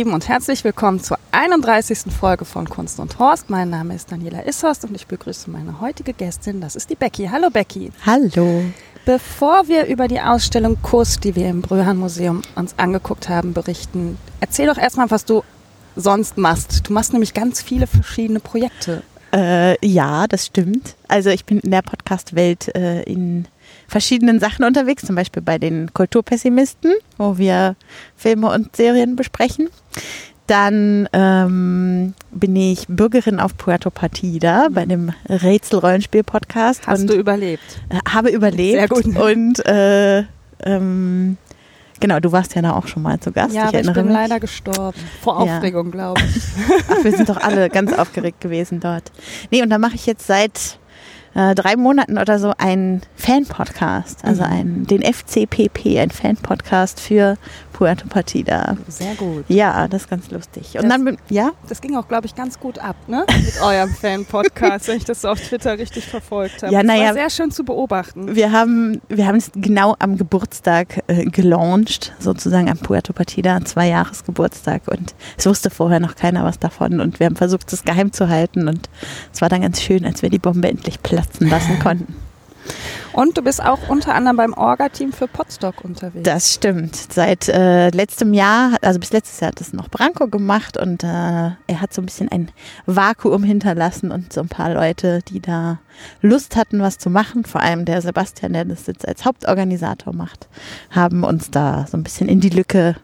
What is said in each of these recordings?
Lieben und herzlich willkommen zur 31. Folge von Kunst und Horst. Mein Name ist Daniela Ishorst und ich begrüße meine heutige Gästin, das ist die Becky. Hallo Becky. Hallo. Bevor wir über die Ausstellung Kuss, die wir im Bröhan Museum uns angeguckt haben, berichten, erzähl doch erstmal, was du sonst machst. Du machst nämlich ganz viele verschiedene Projekte. Äh, ja, das stimmt. Also ich bin in der Podcast-Welt äh, in verschiedenen Sachen unterwegs, zum Beispiel bei den Kulturpessimisten, wo wir Filme und Serien besprechen. Dann ähm, bin ich Bürgerin auf Puerto Partida bei dem Rätsel-Rollenspiel-Podcast. Hast du überlebt? Äh, habe überlebt. Sehr gut. Und äh, ähm, genau, du warst ja da auch schon mal zu Gast. Ja, ich aber ich bin mich. leider gestorben. Vor Ja. Aufregung, glaube ich. Ach, wir sind doch alle ganz aufgeregt gewesen dort. Nee, und da mache ich jetzt seit äh, drei Monaten oder so einen Fan-Podcast, also Mhm. einen, den FCPP, ein Fan-Podcast für Puerto Partida. Sehr gut. Ja, das ist ganz lustig. Und Das- dann, ja, Das ging auch, glaube ich, ganz gut ab, ne? Mit eurem Fan-Podcast, wenn ich das so auf Twitter richtig verfolgt habe. Ja, Das na war ja. sehr schön zu beobachten. wir haben, wir haben es genau am Geburtstag äh, gelauncht, sozusagen am Puerto Partida, zwei Jahres Geburtstag. Und es wusste vorher noch keiner was davon. Und wir haben versucht, es geheim zu halten. Und es war dann ganz schön, als wir die Bombe endlich platzen lassen konnten. Und du bist auch unter anderem beim Orga-Team für Podstock unterwegs. Das stimmt. Seit äh, letztem Jahr, also bis letztes Jahr hat das noch Branko gemacht und äh, er hat so ein bisschen ein Vakuum hinterlassen und so ein paar Leute, die da Lust hatten, was zu machen, vor allem der Sebastian, der das jetzt als Hauptorganisator macht, haben uns da so ein bisschen in die Lücke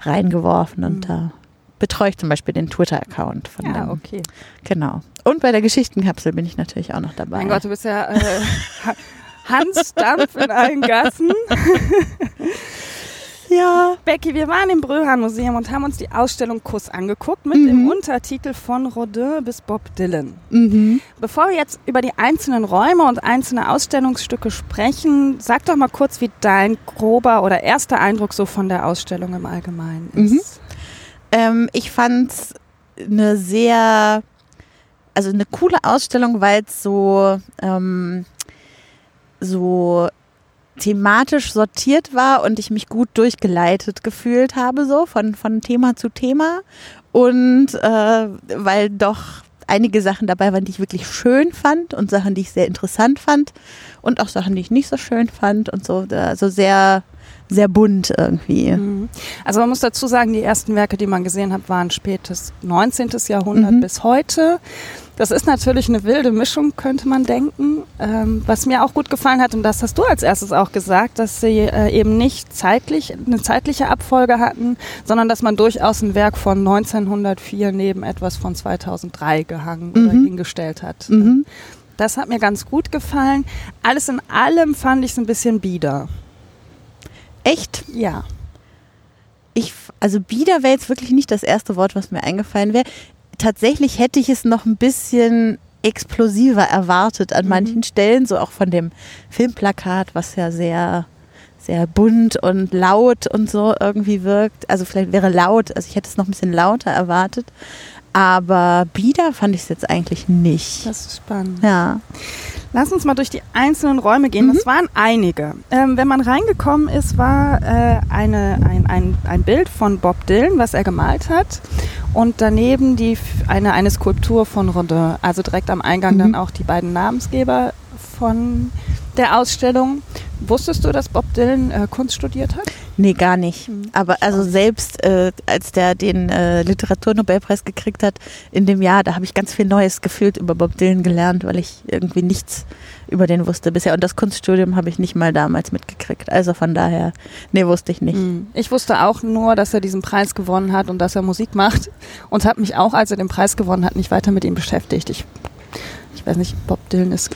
reingeworfen und Mhm. da betreue ich zum Beispiel den Twitter-Account von ja, dem. okay. Genau. Und bei der Geschichtenkapsel bin ich natürlich auch noch dabei. Mein Gott, du bist ja äh, Hans Dampf in allen Gassen. ja. Becky, wir waren im Bröhan Museum und haben uns die Ausstellung Kuss angeguckt mit dem Mhm. Untertitel von Rodin bis Bob Dylan. Mhm. Bevor wir jetzt über die einzelnen Räume und einzelne Ausstellungsstücke sprechen, sag doch mal kurz, wie dein grober oder erster Eindruck so von der Ausstellung im Allgemeinen ist. Mhm. Ähm, ich fand's eine sehr, also eine coole Ausstellung, weil es so, ähm, so thematisch sortiert war und ich mich gut durchgeleitet gefühlt habe, so von, von Thema zu Thema. Und äh, weil doch einige Sachen dabei waren, die ich wirklich schön fand und Sachen, die ich sehr interessant fand und auch Sachen, die ich nicht so schön fand und so, also sehr, sehr bunt irgendwie. Mhm. Also man muss dazu sagen, die ersten Werke, die man gesehen hat, waren spätes 19. Jahrhundert Mhm. bis heute. Das ist natürlich eine wilde Mischung, könnte man denken. Ähm, was mir auch gut gefallen hat, und das hast du als erstes auch gesagt, dass sie äh, eben nicht zeitlich eine zeitliche Abfolge hatten, sondern dass man durchaus ein Werk von 1904 neben etwas von 2003 gehangen oder Mhm. hingestellt hat. Mhm. Das hat mir ganz gut gefallen. Alles in allem fand ich es ein bisschen bieder. Echt? Ja. Ich, also bieder wäre jetzt wirklich nicht das erste Wort, was mir eingefallen wäre. Tatsächlich hätte ich es noch ein bisschen explosiver erwartet an Mhm. manchen Stellen, so auch von dem Filmplakat, was ja sehr, sehr bunt und laut und so irgendwie wirkt. Also vielleicht wäre laut, also ich hätte es noch ein bisschen lauter erwartet. Aber bieder fand ich es jetzt eigentlich nicht. Das ist spannend. Ja. Lass uns mal durch die einzelnen Räume gehen. Mhm. Das waren einige. Ähm, wenn man reingekommen ist, war äh, eine, ein, ein, ein Bild von Bob Dylan, was er gemalt hat. Und daneben die, eine, eine Skulptur von Rodin. Also direkt am Eingang Mhm. dann auch die beiden Namensgeber von der Ausstellung. Wusstest du, dass Bob Dylan äh, Kunst studiert hat? Nee, gar nicht. Hm, Aber also selbst äh, als der den äh, Literaturnobelpreis gekriegt hat in dem Jahr, da habe ich ganz viel Neues gefühlt über Bob Dylan gelernt, weil ich irgendwie nichts über den wusste bisher. Und das Kunststudium habe ich nicht mal damals mitgekriegt. Also von daher, nee, wusste ich nicht. Mhm. Ich wusste auch nur, dass er diesen Preis gewonnen hat und dass er Musik macht und habe mich auch, als er den Preis gewonnen hat, nicht weiter mit ihm beschäftigt. Ich, ich weiß nicht, Bob Dylan ist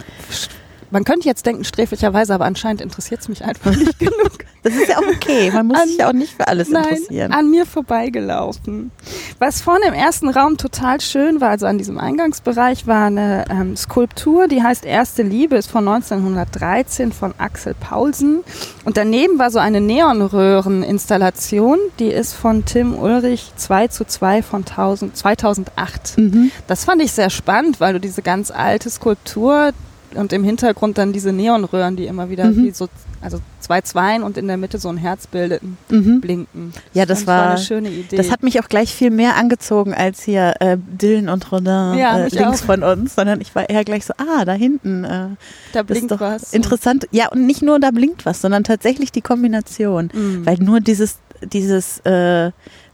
man könnte jetzt denken, sträflicherweise, aber anscheinend interessiert es mich einfach nicht genug. Das ist ja auch okay. Man muss An- sich ja auch nicht für alles Nein, interessieren. an mir vorbeigelaufen. Was vorne im ersten Raum total schön war, also an diesem Eingangsbereich, war eine ähm, Skulptur, die heißt Erste Liebe, ist von 1913 von Axel Paulsen. Und daneben war so eine Neonröhreninstallation, die ist von Tim Ulrich 2 zu 2 von 1000, 2008. Mhm. Das fand ich sehr spannend, weil du diese ganz alte Skulptur und im Hintergrund dann diese Neonröhren, die immer wieder Mhm. wie so, also zwei Zweien und in der Mitte so ein Herz bildeten, Mhm. blinken. Ja, das ich war- eine schöne Idee. Das hat mich auch gleich viel mehr angezogen als hier äh, Dylan und Rodin Ja, äh, links auch. von uns, sondern ich war eher gleich so, ah, da hinten. Äh, da blinkt doch was. interessant. Ja, und nicht nur da blinkt was, sondern tatsächlich die Kombination. Mhm. Weil nur dieses, dieses äh,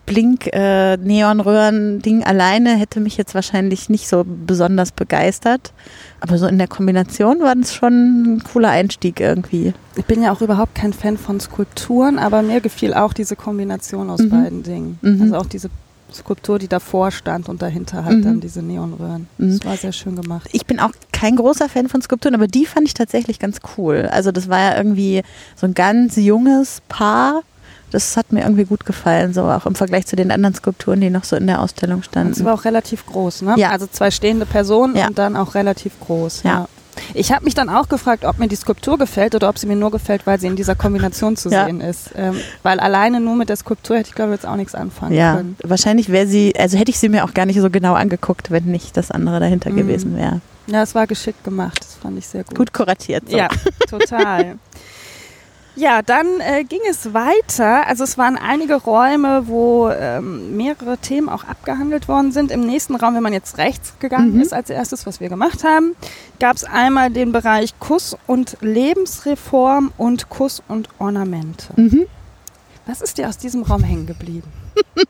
Blink-Neonröhren-Ding alleine hätte mich jetzt wahrscheinlich nicht so besonders begeistert. Aber so in der Kombination war das schon ein cooler Einstieg irgendwie. ich bin ja auch überhaupt kein Fan von Skulpturen, aber mir gefiel auch diese Kombination aus Mhm. beiden Dingen. Mhm. Also auch diese Skulptur, die davor stand und dahinter halt Mhm. dann diese Neonröhren. Mhm. Das war sehr schön gemacht. Ich bin auch kein großer Fan von Skulpturen, aber die fand ich tatsächlich ganz cool. Also das war ja irgendwie so ein ganz junges Paar. Das hat mir irgendwie gut gefallen, so auch im Vergleich zu den anderen Skulpturen, die noch so in der Ausstellung standen. war auch relativ groß, ne? Ja. Also zwei stehende Personen Ja. und dann auch relativ groß. Ja. Ja. Ich habe mich dann auch gefragt, ob mir die Skulptur gefällt oder ob sie mir nur gefällt, weil sie in dieser Kombination zu Ja. sehen ist. Ähm, weil alleine nur mit der Skulptur hätte ich, glaube ich, jetzt auch nichts anfangen Ja, können. wahrscheinlich wäre sie, also hätte ich sie mir auch gar nicht so genau angeguckt, wenn nicht das andere dahinter Mhm. gewesen wäre. Ja, es war geschickt gemacht. Das fand ich sehr gut. Gut kuratiert. So. Ja, total. Ja, dann äh, ging es weiter. Also es waren einige Räume, wo ähm, mehrere Themen auch abgehandelt worden sind. Im nächsten Raum, wenn man jetzt rechts gegangen Mhm. ist, als erstes, was wir gemacht haben, gab es einmal den Bereich Kuss und Lebensreform und Kuss und Ornamente. Mhm. Was ist dir aus diesem Raum hängen geblieben?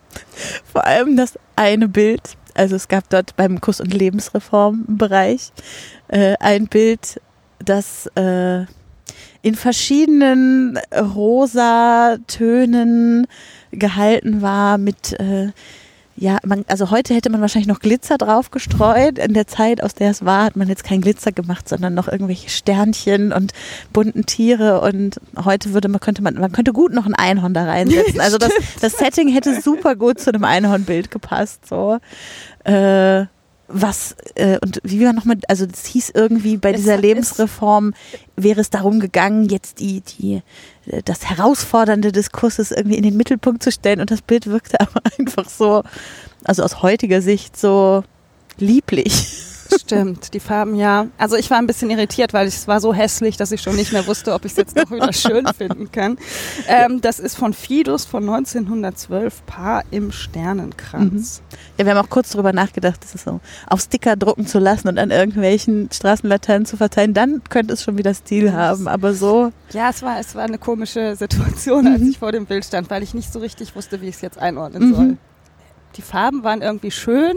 Vor allem das eine Bild, also es gab dort beim Kuss- und Lebensreformbereich äh, ein Bild, das äh, in verschiedenen rosa Tönen gehalten war mit äh, ja, man, also heute hätte man wahrscheinlich noch Glitzer drauf gestreut. In der Zeit, aus der es war, hat man jetzt kein Glitzer gemacht, sondern noch irgendwelche Sternchen und bunten Tiere. Und heute würde man, könnte man, man könnte gut noch ein Einhorn da reinsetzen. Also das, das Setting hätte super gut zu einem Einhornbild gepasst. So. Äh, was, äh, und wie war nochmal, also das hieß irgendwie, bei Es dieser Lebensreform wäre es darum gegangen, jetzt die, die, äh, das Herausfordernde des Kurses irgendwie in den Mittelpunkt zu stellen und das Bild wirkte aber einfach so, also aus heutiger Sicht so lieblich. Stimmt, die Farben ja. Also ich war ein bisschen irritiert, weil es war so hässlich, dass ich schon nicht mehr wusste, ob ich es jetzt noch wieder schön finden kann. Ähm, das ist von Fidus von 1912, Paar im Sternenkranz. Ja, wir haben auch kurz drüber nachgedacht, das ist so auf Sticker drucken zu lassen und an irgendwelchen Straßenlaternen zu verteilen, dann könnte es schon wieder Stil haben, aber so, Ja, es war, es war eine komische Situation, als Mhm. ich vor dem Bild stand, weil ich nicht so richtig wusste, wie ich es jetzt einordnen Mhm. soll. Die Farben waren irgendwie schön,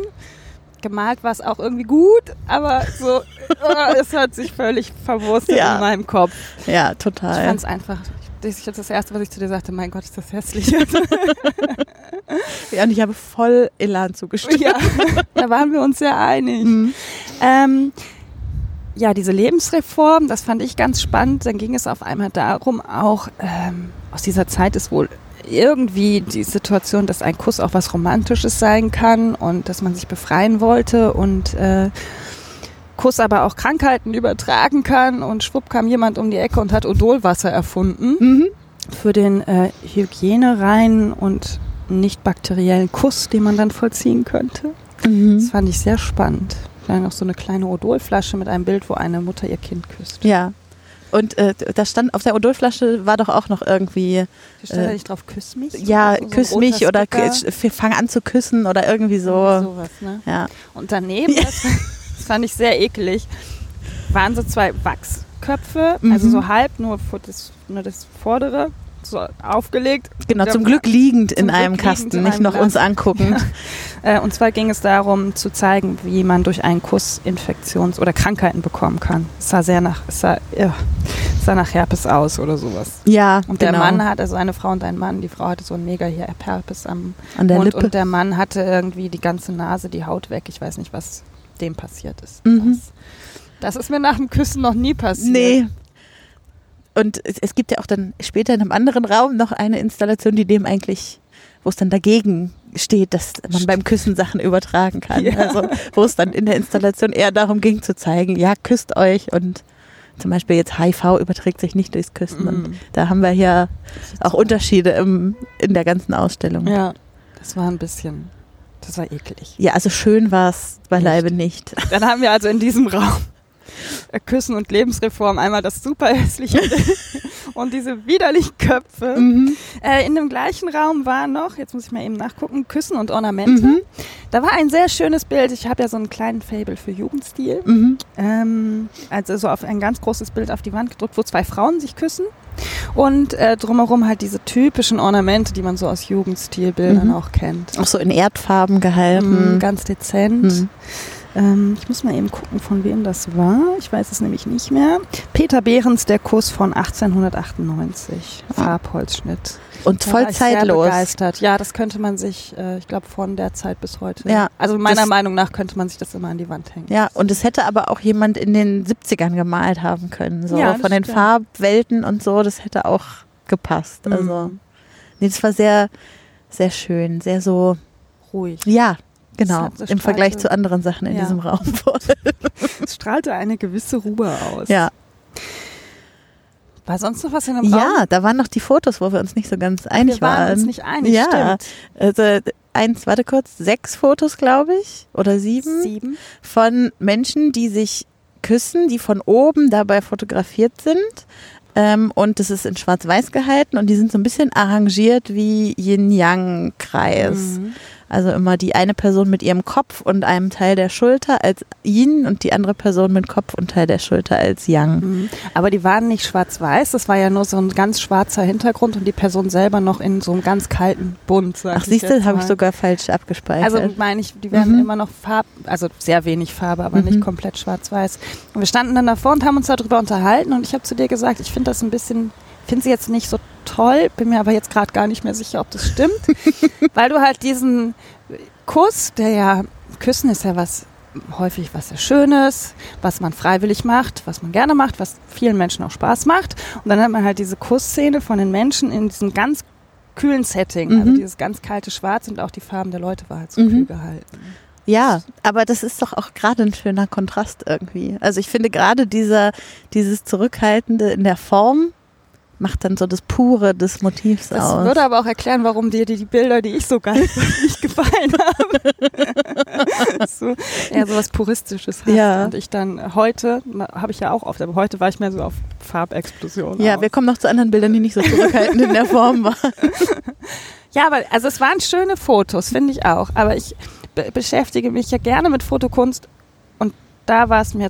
gemalt war es auch irgendwie gut, aber so, oh, es hat sich völlig verwurstet Ja. in meinem Kopf. ja, Ich total. fand es einfach, das ist das Erste, was ich zu dir sagte, mein Gott, ist das hässlich. Ja, und ich habe voll Elan zugestimmt. ja, da waren wir uns sehr einig. Mhm. Ähm, ja, diese Lebensreform, das fand ich ganz spannend. Dann ging es auf einmal darum, auch ähm, aus dieser Zeit ist wohl irgendwie die Situation, dass ein Kuss auch was Romantisches sein kann und dass man sich befreien wollte und äh, Kuss aber auch Krankheiten übertragen kann. Und schwupp kam jemand um die Ecke und hat Odolwasser erfunden Mhm. für den äh, hygienereinen und nicht bakteriellen Kuss, den man dann vollziehen könnte. Das Mhm. fand ich sehr spannend. Dann noch so eine kleine Odolflasche mit einem Bild, wo eine Mutter ihr Kind küsst. Ja. Und äh, da stand auf der Odolflasche war doch auch noch irgendwie, Da stand da Äh, nicht drauf, küss mich? ja, So küss mich oder fang an zu küssen oder irgendwie so. Sowas, ne? Ja. Und daneben, das, das fand ich sehr eklig, waren so zwei Wachsköpfe, also Mhm. so halb, nur, das, nur das vordere, so aufgelegt. Genau, zum Glück liegend zum in Glück einem Kasten, nicht einem noch uns Glas. anguckend. Äh, und zwar ging es darum, zu zeigen, wie man durch einen Kuss Infektions- oder Krankheiten bekommen kann. Es sah sehr nach, es sah, ja, es sah nach Herpes aus oder sowas. Ja, Und genau. der Mann hat, also eine Frau und ein Mann, die Frau hatte so ein mega hier Herpes am an der Mund Lippe. und der Mann hatte irgendwie die ganze Nase, die Haut weg. Ich weiß nicht, was dem passiert ist. Mhm. Das ist mir nach dem Küssen noch nie passiert. Nee. Und es, es gibt ja auch dann später in einem anderen Raum noch eine Installation, die dem eigentlich, wo es dann dagegen steht, dass man beim Küssen Sachen übertragen kann. Ja. Also wo es dann in der Installation eher darum ging zu zeigen, ja, küsst euch und zum Beispiel jetzt HIV überträgt sich nicht durchs Küssen. Und Mhm. da haben wir hier auch Unterschiede im, in der ganzen Ausstellung. Ja, das war ein bisschen, das war eklig. Ja, also schön war es beileibe nicht. Dann haben wir also in diesem Raum Küssen und Lebensreform einmal das super hässliche und diese widerlichen Köpfe. Mhm. Äh, in dem gleichen Raum war noch, jetzt muss ich mal eben nachgucken, Küssen und Ornamente. Mhm. Da war ein sehr schönes Bild. Ich habe ja so einen kleinen Fable für Jugendstil. Mhm. Ähm, also so auf ein ganz großes Bild auf die Wand gedruckt, wo zwei Frauen sich küssen. Und äh, drumherum halt diese typischen Ornamente, die man so aus Jugendstilbildern Mhm. auch kennt. Auch so in Erdfarben gehalten. Mm, ganz dezent. Mhm. Ähm, ich muss mal eben gucken, von wem das war. Ich weiß es nämlich nicht mehr. Peter Behrens, der Kuss von 1898. Ah. Farbholzschnitt. Und voll zeitlos. begeistert. Ja, das könnte man sich, äh, ich glaube, von der Zeit bis heute. Ja, Also meiner Meinung nach könnte man sich das immer an die Wand hängen. Ja, und es hätte aber auch jemand in den 70ern gemalt haben können. So Ja, von den stimmt. Farbwelten und so, das hätte auch gepasst. Also, Mhm. nee, das war sehr, sehr schön, sehr so, ruhig. ja, genau, hat- im Vergleich zu anderen Sachen in Ja. diesem Raum. Es strahlte eine gewisse Ruhe aus. ja. War sonst noch was in dem Raum? ja, da waren noch die Fotos, wo wir uns nicht so ganz einig wir waren waren. uns nicht einig, ja, stimmt. also eins, warte kurz, sechs Fotos, glaube ich, oder sieben. Sieben. von Menschen, die sich küssen, die von oben dabei fotografiert sind. Ähm, und das ist in Schwarz-Weiß gehalten und die sind so ein bisschen arrangiert wie Yin-Yang-Kreis. Mhm. Also immer die eine Person mit ihrem Kopf und einem Teil der Schulter als Yin und die andere Person mit Kopf und Teil der Schulter als Yang. Mhm. Aber die waren nicht schwarz-weiß, das war ja nur so ein ganz schwarzer Hintergrund und die Person selber noch in so einem ganz kalten Bunt. Ach, siehst du, habe ich sogar falsch abgespeichert. Also meine ich, die werden Mhm. immer noch Farb, also sehr wenig Farbe, aber Mhm. nicht komplett schwarz-weiß. Und wir standen dann davor und haben uns darüber unterhalten und ich habe zu dir gesagt, ich finde das ein bisschen, finde sie jetzt nicht so toll, bin mir aber jetzt gerade gar nicht mehr sicher, ob das stimmt, weil du halt diesen Kuss, der ja, Küssen ist ja was häufig was sehr Schönes, was man freiwillig macht, was man gerne macht, was vielen Menschen auch Spaß macht. Und dann hat man halt diese Kussszene von den Menschen in diesem ganz kühlen Setting, also Mhm. dieses ganz kalte Schwarz und auch die Farben der Leute war halt so Mhm. kühl gehalten. Ja, aber das ist doch auch gerade ein schöner Kontrast irgendwie. Also ich finde gerade dieser, dieses Zurückhaltende in der Form macht dann so das Pure des Motivs Das aus. würde aber auch erklären, warum dir die, die Bilder, die ich so geil nicht gefallen haben. so, eher so was Puristisches hast. Ja. Und ich dann heute, habe ich ja auch oft, aber heute war ich mehr so auf Farbexplosion. ja, aus. wir kommen noch zu anderen Bildern, die nicht so zurückhaltend in der Form waren. Ja, aber also es waren schöne Fotos, finde ich auch. Aber ich be beschäftige mich ja gerne mit Fotokunst und da war es mir,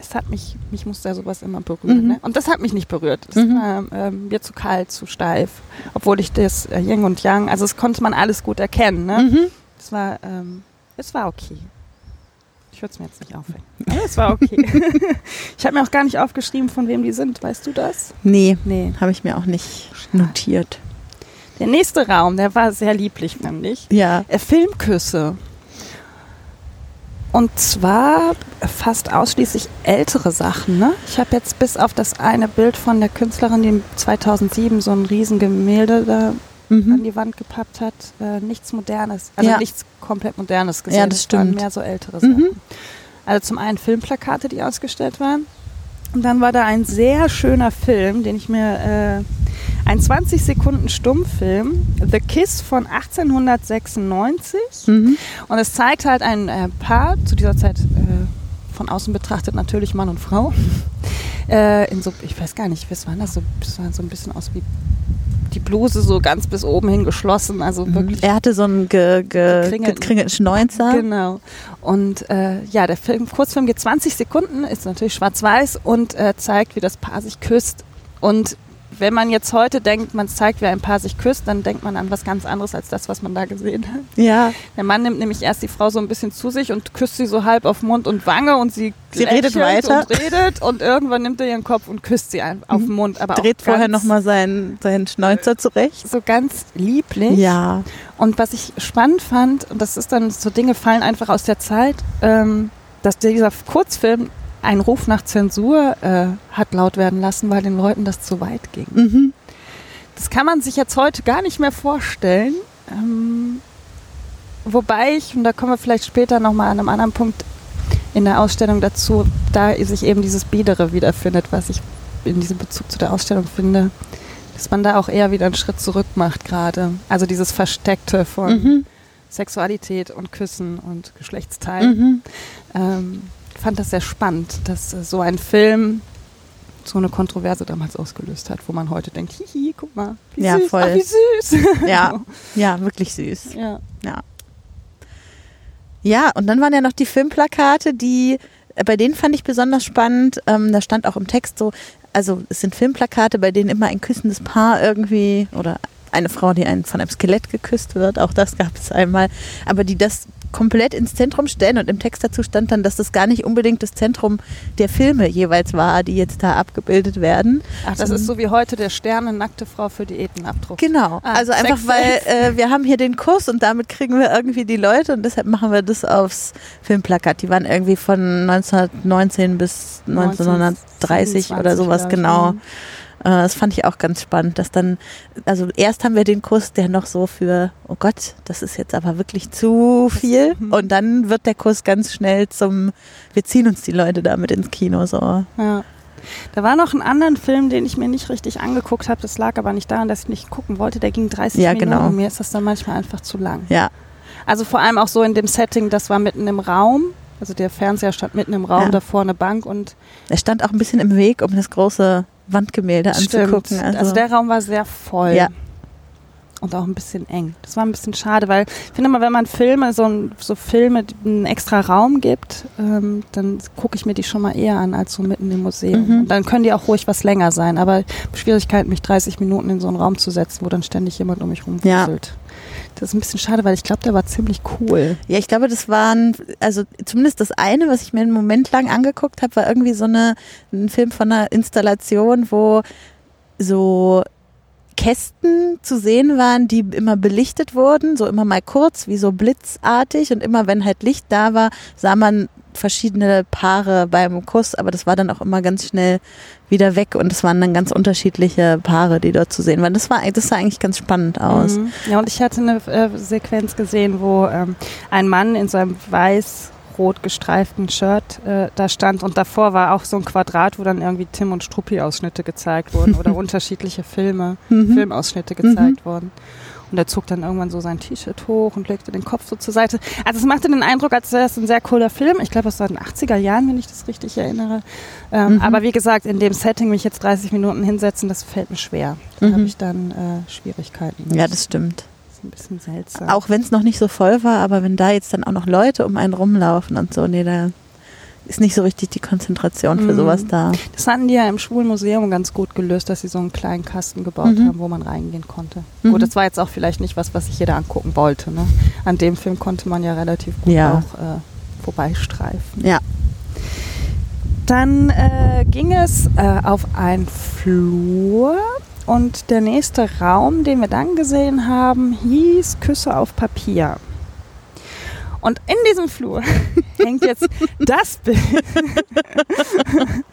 es hat mich, mich musste ja sowas immer berühren. Mhm. Ne? Und das hat mich nicht berührt. Das Mhm. war ähm, mir zu kalt, zu steif. Obwohl ich das äh, Yin und Yang, also es konnte man alles gut erkennen. Ne? Mhm. Es war, ähm, es war okay. Ich würde es mir jetzt nicht aufhängen. Aber es war okay. ich habe mir auch gar nicht aufgeschrieben, von wem die sind. Weißt du das? Nee, Nee. habe ich mir auch nicht notiert. Der nächste Raum, der war sehr lieblich, fand ich. Ja. Äh, Filmküsse. Und zwar fast ausschließlich ältere Sachen. Ne? Ich habe jetzt bis auf das eine Bild von der Künstlerin, die 2007 so ein Riesengemälde da an Mhm. die Wand gepappt hat, äh, nichts Modernes. Also Ja. nichts komplett Modernes gesehen. Ja, das stimmt. mehr so ältere Sachen. Mhm. Also zum einen Filmplakate, die ausgestellt waren. Und dann war da ein sehr schöner Film, den ich mir, äh, ein 20 Sekunden Stummfilm, The Kiss von 1896. Mhm. Und es zeigt halt ein äh, Paar, zu dieser Zeit äh, von außen betrachtet natürlich Mann und Frau. Äh, in so, ich weiß gar nicht, was war das? So, das sah so ein bisschen aus wie die Bluse so ganz bis oben hin geschlossen. Also wirklich Er hatte so einen ge, ge, Gekringelten. gekringelten Schnäuzer. Genau. Und äh, ja, der Film, Kurzfilm geht 20 Sekunden, ist natürlich schwarz-weiß und äh, zeigt, wie das Paar sich küsst. Und wenn man jetzt heute denkt, man zeigt, wie ein Paar sich küsst, dann denkt man an was ganz anderes als das, was man da gesehen hat. Ja. Der Mann nimmt nämlich erst die Frau so ein bisschen zu sich und küsst sie so halb auf Mund und Wange und sie, Sie redet weiter. und redet und irgendwann nimmt er ihren Kopf und küsst sie auf den Mund. Aber Dreht vorher nochmal seinen, seinen Schnäuzer zurecht. so ganz lieblich. Ja. Und was ich spannend fand, und das ist dann so Dinge fallen einfach aus der Zeit, ähm, dass dieser Kurzfilm einen Ruf nach Zensur äh, hat laut werden lassen, weil den Leuten das zu weit ging. Mhm. Das kann man sich jetzt heute gar nicht mehr vorstellen. Ähm, wobei ich, und da kommen wir vielleicht später nochmal an einem anderen Punkt in der Ausstellung dazu, da sich eben dieses Biedere wiederfindet, was ich in diesem Bezug zu der Ausstellung finde, dass man da auch eher wieder einen Schritt zurück macht gerade. Also dieses Versteckte von Mhm. Sexualität und Küssen und Geschlechtsteilen. Mhm. Ähm, fand das sehr spannend, dass äh, so ein Film so eine Kontroverse damals ausgelöst hat, wo man heute denkt, hihi, guck mal, wie Ja, süß, voll. ach, wie süß. Ja, ja, wirklich süß. ja. Ja, und dann waren ja noch die Filmplakate, die, äh, bei denen fand ich besonders spannend. Ähm, da stand auch im Text so, also es sind Filmplakate, bei denen immer ein küssendes Paar irgendwie oder eine Frau, die einen von einem Skelett geküsst wird, auch das gab es einmal, aber die das komplett ins Zentrum stellen und im Text dazu stand dann, dass das gar nicht unbedingt das Zentrum der Filme jeweils war, die jetzt da abgebildet werden. Ach, das ist so wie heute der Sterne nackte Frau für Diätenabdruck. Genau. Ah, also einfach, weil äh, wir haben hier den Kurs und damit kriegen wir irgendwie die Leute und deshalb machen wir das aufs Filmplakat. Die waren irgendwie von 1919 bis 1930 oder 1927, sowas genau. Mhm. Äh, das fand ich auch ganz spannend, dass dann, also erst haben wir den Kurs, der noch so für, oh Gott, das ist jetzt aber wirklich zu viel. mhm. Und dann wird der Kurs ganz schnell zum, wir ziehen uns die Leute damit ins Kino so. Ja. Da war noch ein anderen Film, den ich mir nicht richtig angeguckt habe. Das lag aber nicht daran, dass ich nicht gucken wollte. Der ging 30 Ja, Minuten. genau. Mir ist das dann manchmal einfach zu lang. Ja, Also vor allem auch so in dem Setting, das war mitten im Raum. Also der Fernseher stand mitten im Raum, Ja. davor eine Bank und er stand auch ein bisschen im Weg, um das große Wandgemälde anzugucken. Stimmt. Also, der Raum war sehr voll. Ja. Und auch ein bisschen eng. Das war ein bisschen schade, weil ich finde mal, wenn man Filme, so, ein, so Filme einen extra Raum gibt, ähm, dann gucke ich mir die schon mal eher an als so mitten im Museum. Mhm. Und dann können die auch ruhig was länger sein. Aber Schwierigkeiten, mich 30 Minuten in so einen Raum zu setzen, wo dann ständig jemand um mich Ja. Das ist ein bisschen schade, weil ich glaube, der war ziemlich cool. Ja, ich glaube, das waren, also zumindest das eine, was ich mir einen Moment lang angeguckt habe, war irgendwie so eine, ein Film von einer Installation, wo so Kästen zu sehen waren, die immer belichtet wurden, so immer mal kurz, wie so blitzartig und immer wenn halt Licht da war, sah man verschiedene Paare beim Kuss, aber das war dann auch immer ganz schnell wieder weg und es waren dann ganz unterschiedliche Paare, die dort zu sehen waren. Das war, das sah eigentlich ganz spannend aus. Mhm. Ja, und ich hatte eine äh, Sequenz gesehen, wo ähm, ein Mann in seinem weiß-rot gestreiften Shirt äh, da stand und davor war auch so ein Quadrat, wo dann irgendwie Tim und Struppi-Ausschnitte gezeigt wurden oder unterschiedliche Filme, Mhm. Filmausschnitte gezeigt wurden. Und er zog dann irgendwann so sein T-Shirt hoch und legte den Kopf so zur Seite. Also es machte den Eindruck, als wäre es ein sehr cooler Film. Ich glaube, aus den 80er Jahren, wenn ich das richtig erinnere. Ähm, Mhm. Aber wie gesagt, in dem Setting mich jetzt 30 Minuten hinsetzen, das fällt mir schwer. Da Mhm. habe ich dann äh, Schwierigkeiten. mit. Ja, das stimmt. Das ist ein bisschen seltsam. Auch wenn es noch nicht so voll war, aber wenn da jetzt dann auch noch Leute um einen rumlaufen und so, nee, da ist nicht so richtig die Konzentration für Mhm. sowas da. Das hatten die ja im Schwulenmuseum ganz gut gelöst, dass sie so einen kleinen Kasten gebaut Mhm. haben, wo man reingehen konnte. Mhm. Gut, das war jetzt auch vielleicht nicht was, was sich jeder angucken wollte. Ne? An dem Film konnte man ja relativ gut Ja. auch äh, vorbeistreifen. Ja. Dann äh, ging es äh, auf einen Flur und der nächste Raum, den wir dann gesehen haben, hieß Küsse auf Papier. Und in diesem Flur hängt jetzt das Bild,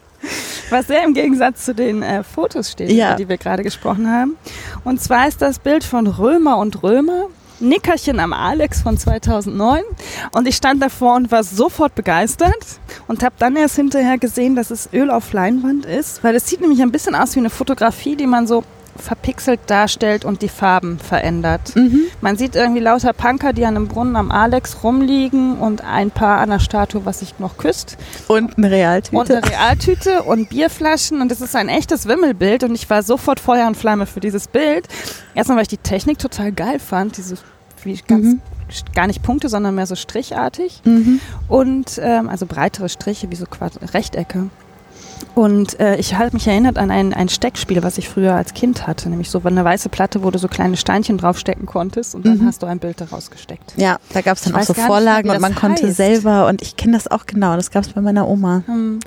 was sehr im Gegensatz zu den äh, Fotos steht, Ja. über die wir gerade gesprochen haben. Und zwar ist das Bild von Römer und Römer. Nickerchen am Alex von 2009 und ich stand davor und war sofort begeistert und habe dann erst hinterher gesehen, dass es Öl auf Leinwand ist, weil es sieht nämlich ein bisschen aus wie eine Fotografie, die man so verpixelt darstellt und die Farben verändert. Mhm. Man sieht irgendwie lauter Punker, die an einem Brunnen am Alex rumliegen und ein Paar an der Statue, was sich noch küsst. Und eine Realtüte. Und eine Realtüte und Bierflaschen und es ist ein echtes Wimmelbild und ich war sofort Feuer und Flamme für dieses Bild. Erstmal, weil ich die Technik total geil fand, diese wie ganz Mhm. gar nicht Punkte, sondern mehr so strichartig mhm. und ähm, also breitere Striche wie so Quad Rechtecke. Und äh, ich habe mich erinnert an ein, ein Steckspiel, was ich früher als Kind hatte, nämlich so eine weiße Platte, wo du so kleine Steinchen draufstecken konntest und dann Mhm. hast du ein Bild daraus gesteckt. Ja, da gab es dann Ich auch so nicht, Vorlagen wie und man das konnte heißt. selber, und ich kenne das auch genau, das gab es bei meiner Oma. Hm.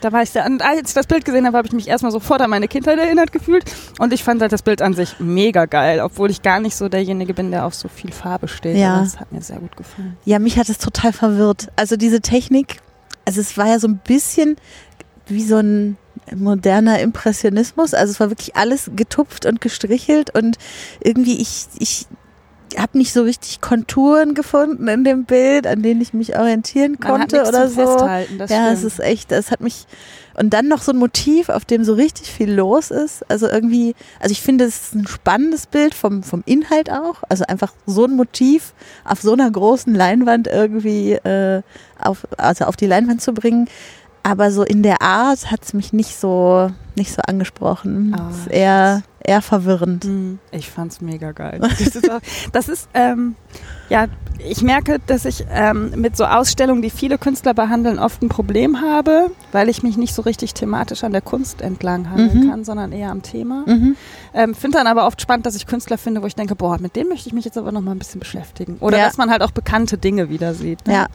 Da war ich sehr, und als ich das Bild gesehen habe, habe ich mich erstmal sofort an meine Kindheit erinnert gefühlt. Und ich fand halt das Bild an sich mega geil, obwohl ich gar nicht so derjenige bin, der auf so viel Farbe steht. Ja. Aber das hat mir sehr gut gefallen. Ja, mich hat es total verwirrt. Also diese Technik also es war ja so ein bisschen wie so ein moderner Impressionismus. Also es war wirklich alles getupft und gestrichelt und irgendwie ich, ich habe nicht so richtig Konturen gefunden in dem Bild, an denen ich mich orientieren konnte oder so. Festhalten, das ja, es stimmt. ist echt, es hat mich und dann noch so ein Motiv, auf dem so richtig viel los ist. Also irgendwie, also ich finde, es ist ein spannendes Bild vom, vom Inhalt auch. Also einfach so ein Motiv auf so einer großen Leinwand irgendwie äh, auf, also auf die Leinwand zu bringen. Aber so in der Art hat es mich nicht so, nicht so angesprochen. Ah, es ist eher, eher verwirrend. Mm, Ich fand's mega geil. Das ist, auch, das ist ähm, ja, ich merke, dass ich ähm, mit so Ausstellungen, die viele Künstler behandeln, oft ein Problem habe, weil ich mich nicht so richtig thematisch an der Kunst entlang handeln Mhm. kann, sondern eher am Thema. Mhm. Ähm, finde dann aber oft spannend, dass ich Künstler finde, wo ich denke, boah, mit dem möchte ich mich jetzt aber noch mal ein bisschen beschäftigen. Oder Ja. dass man halt auch bekannte Dinge wieder sieht. Ne? Ja.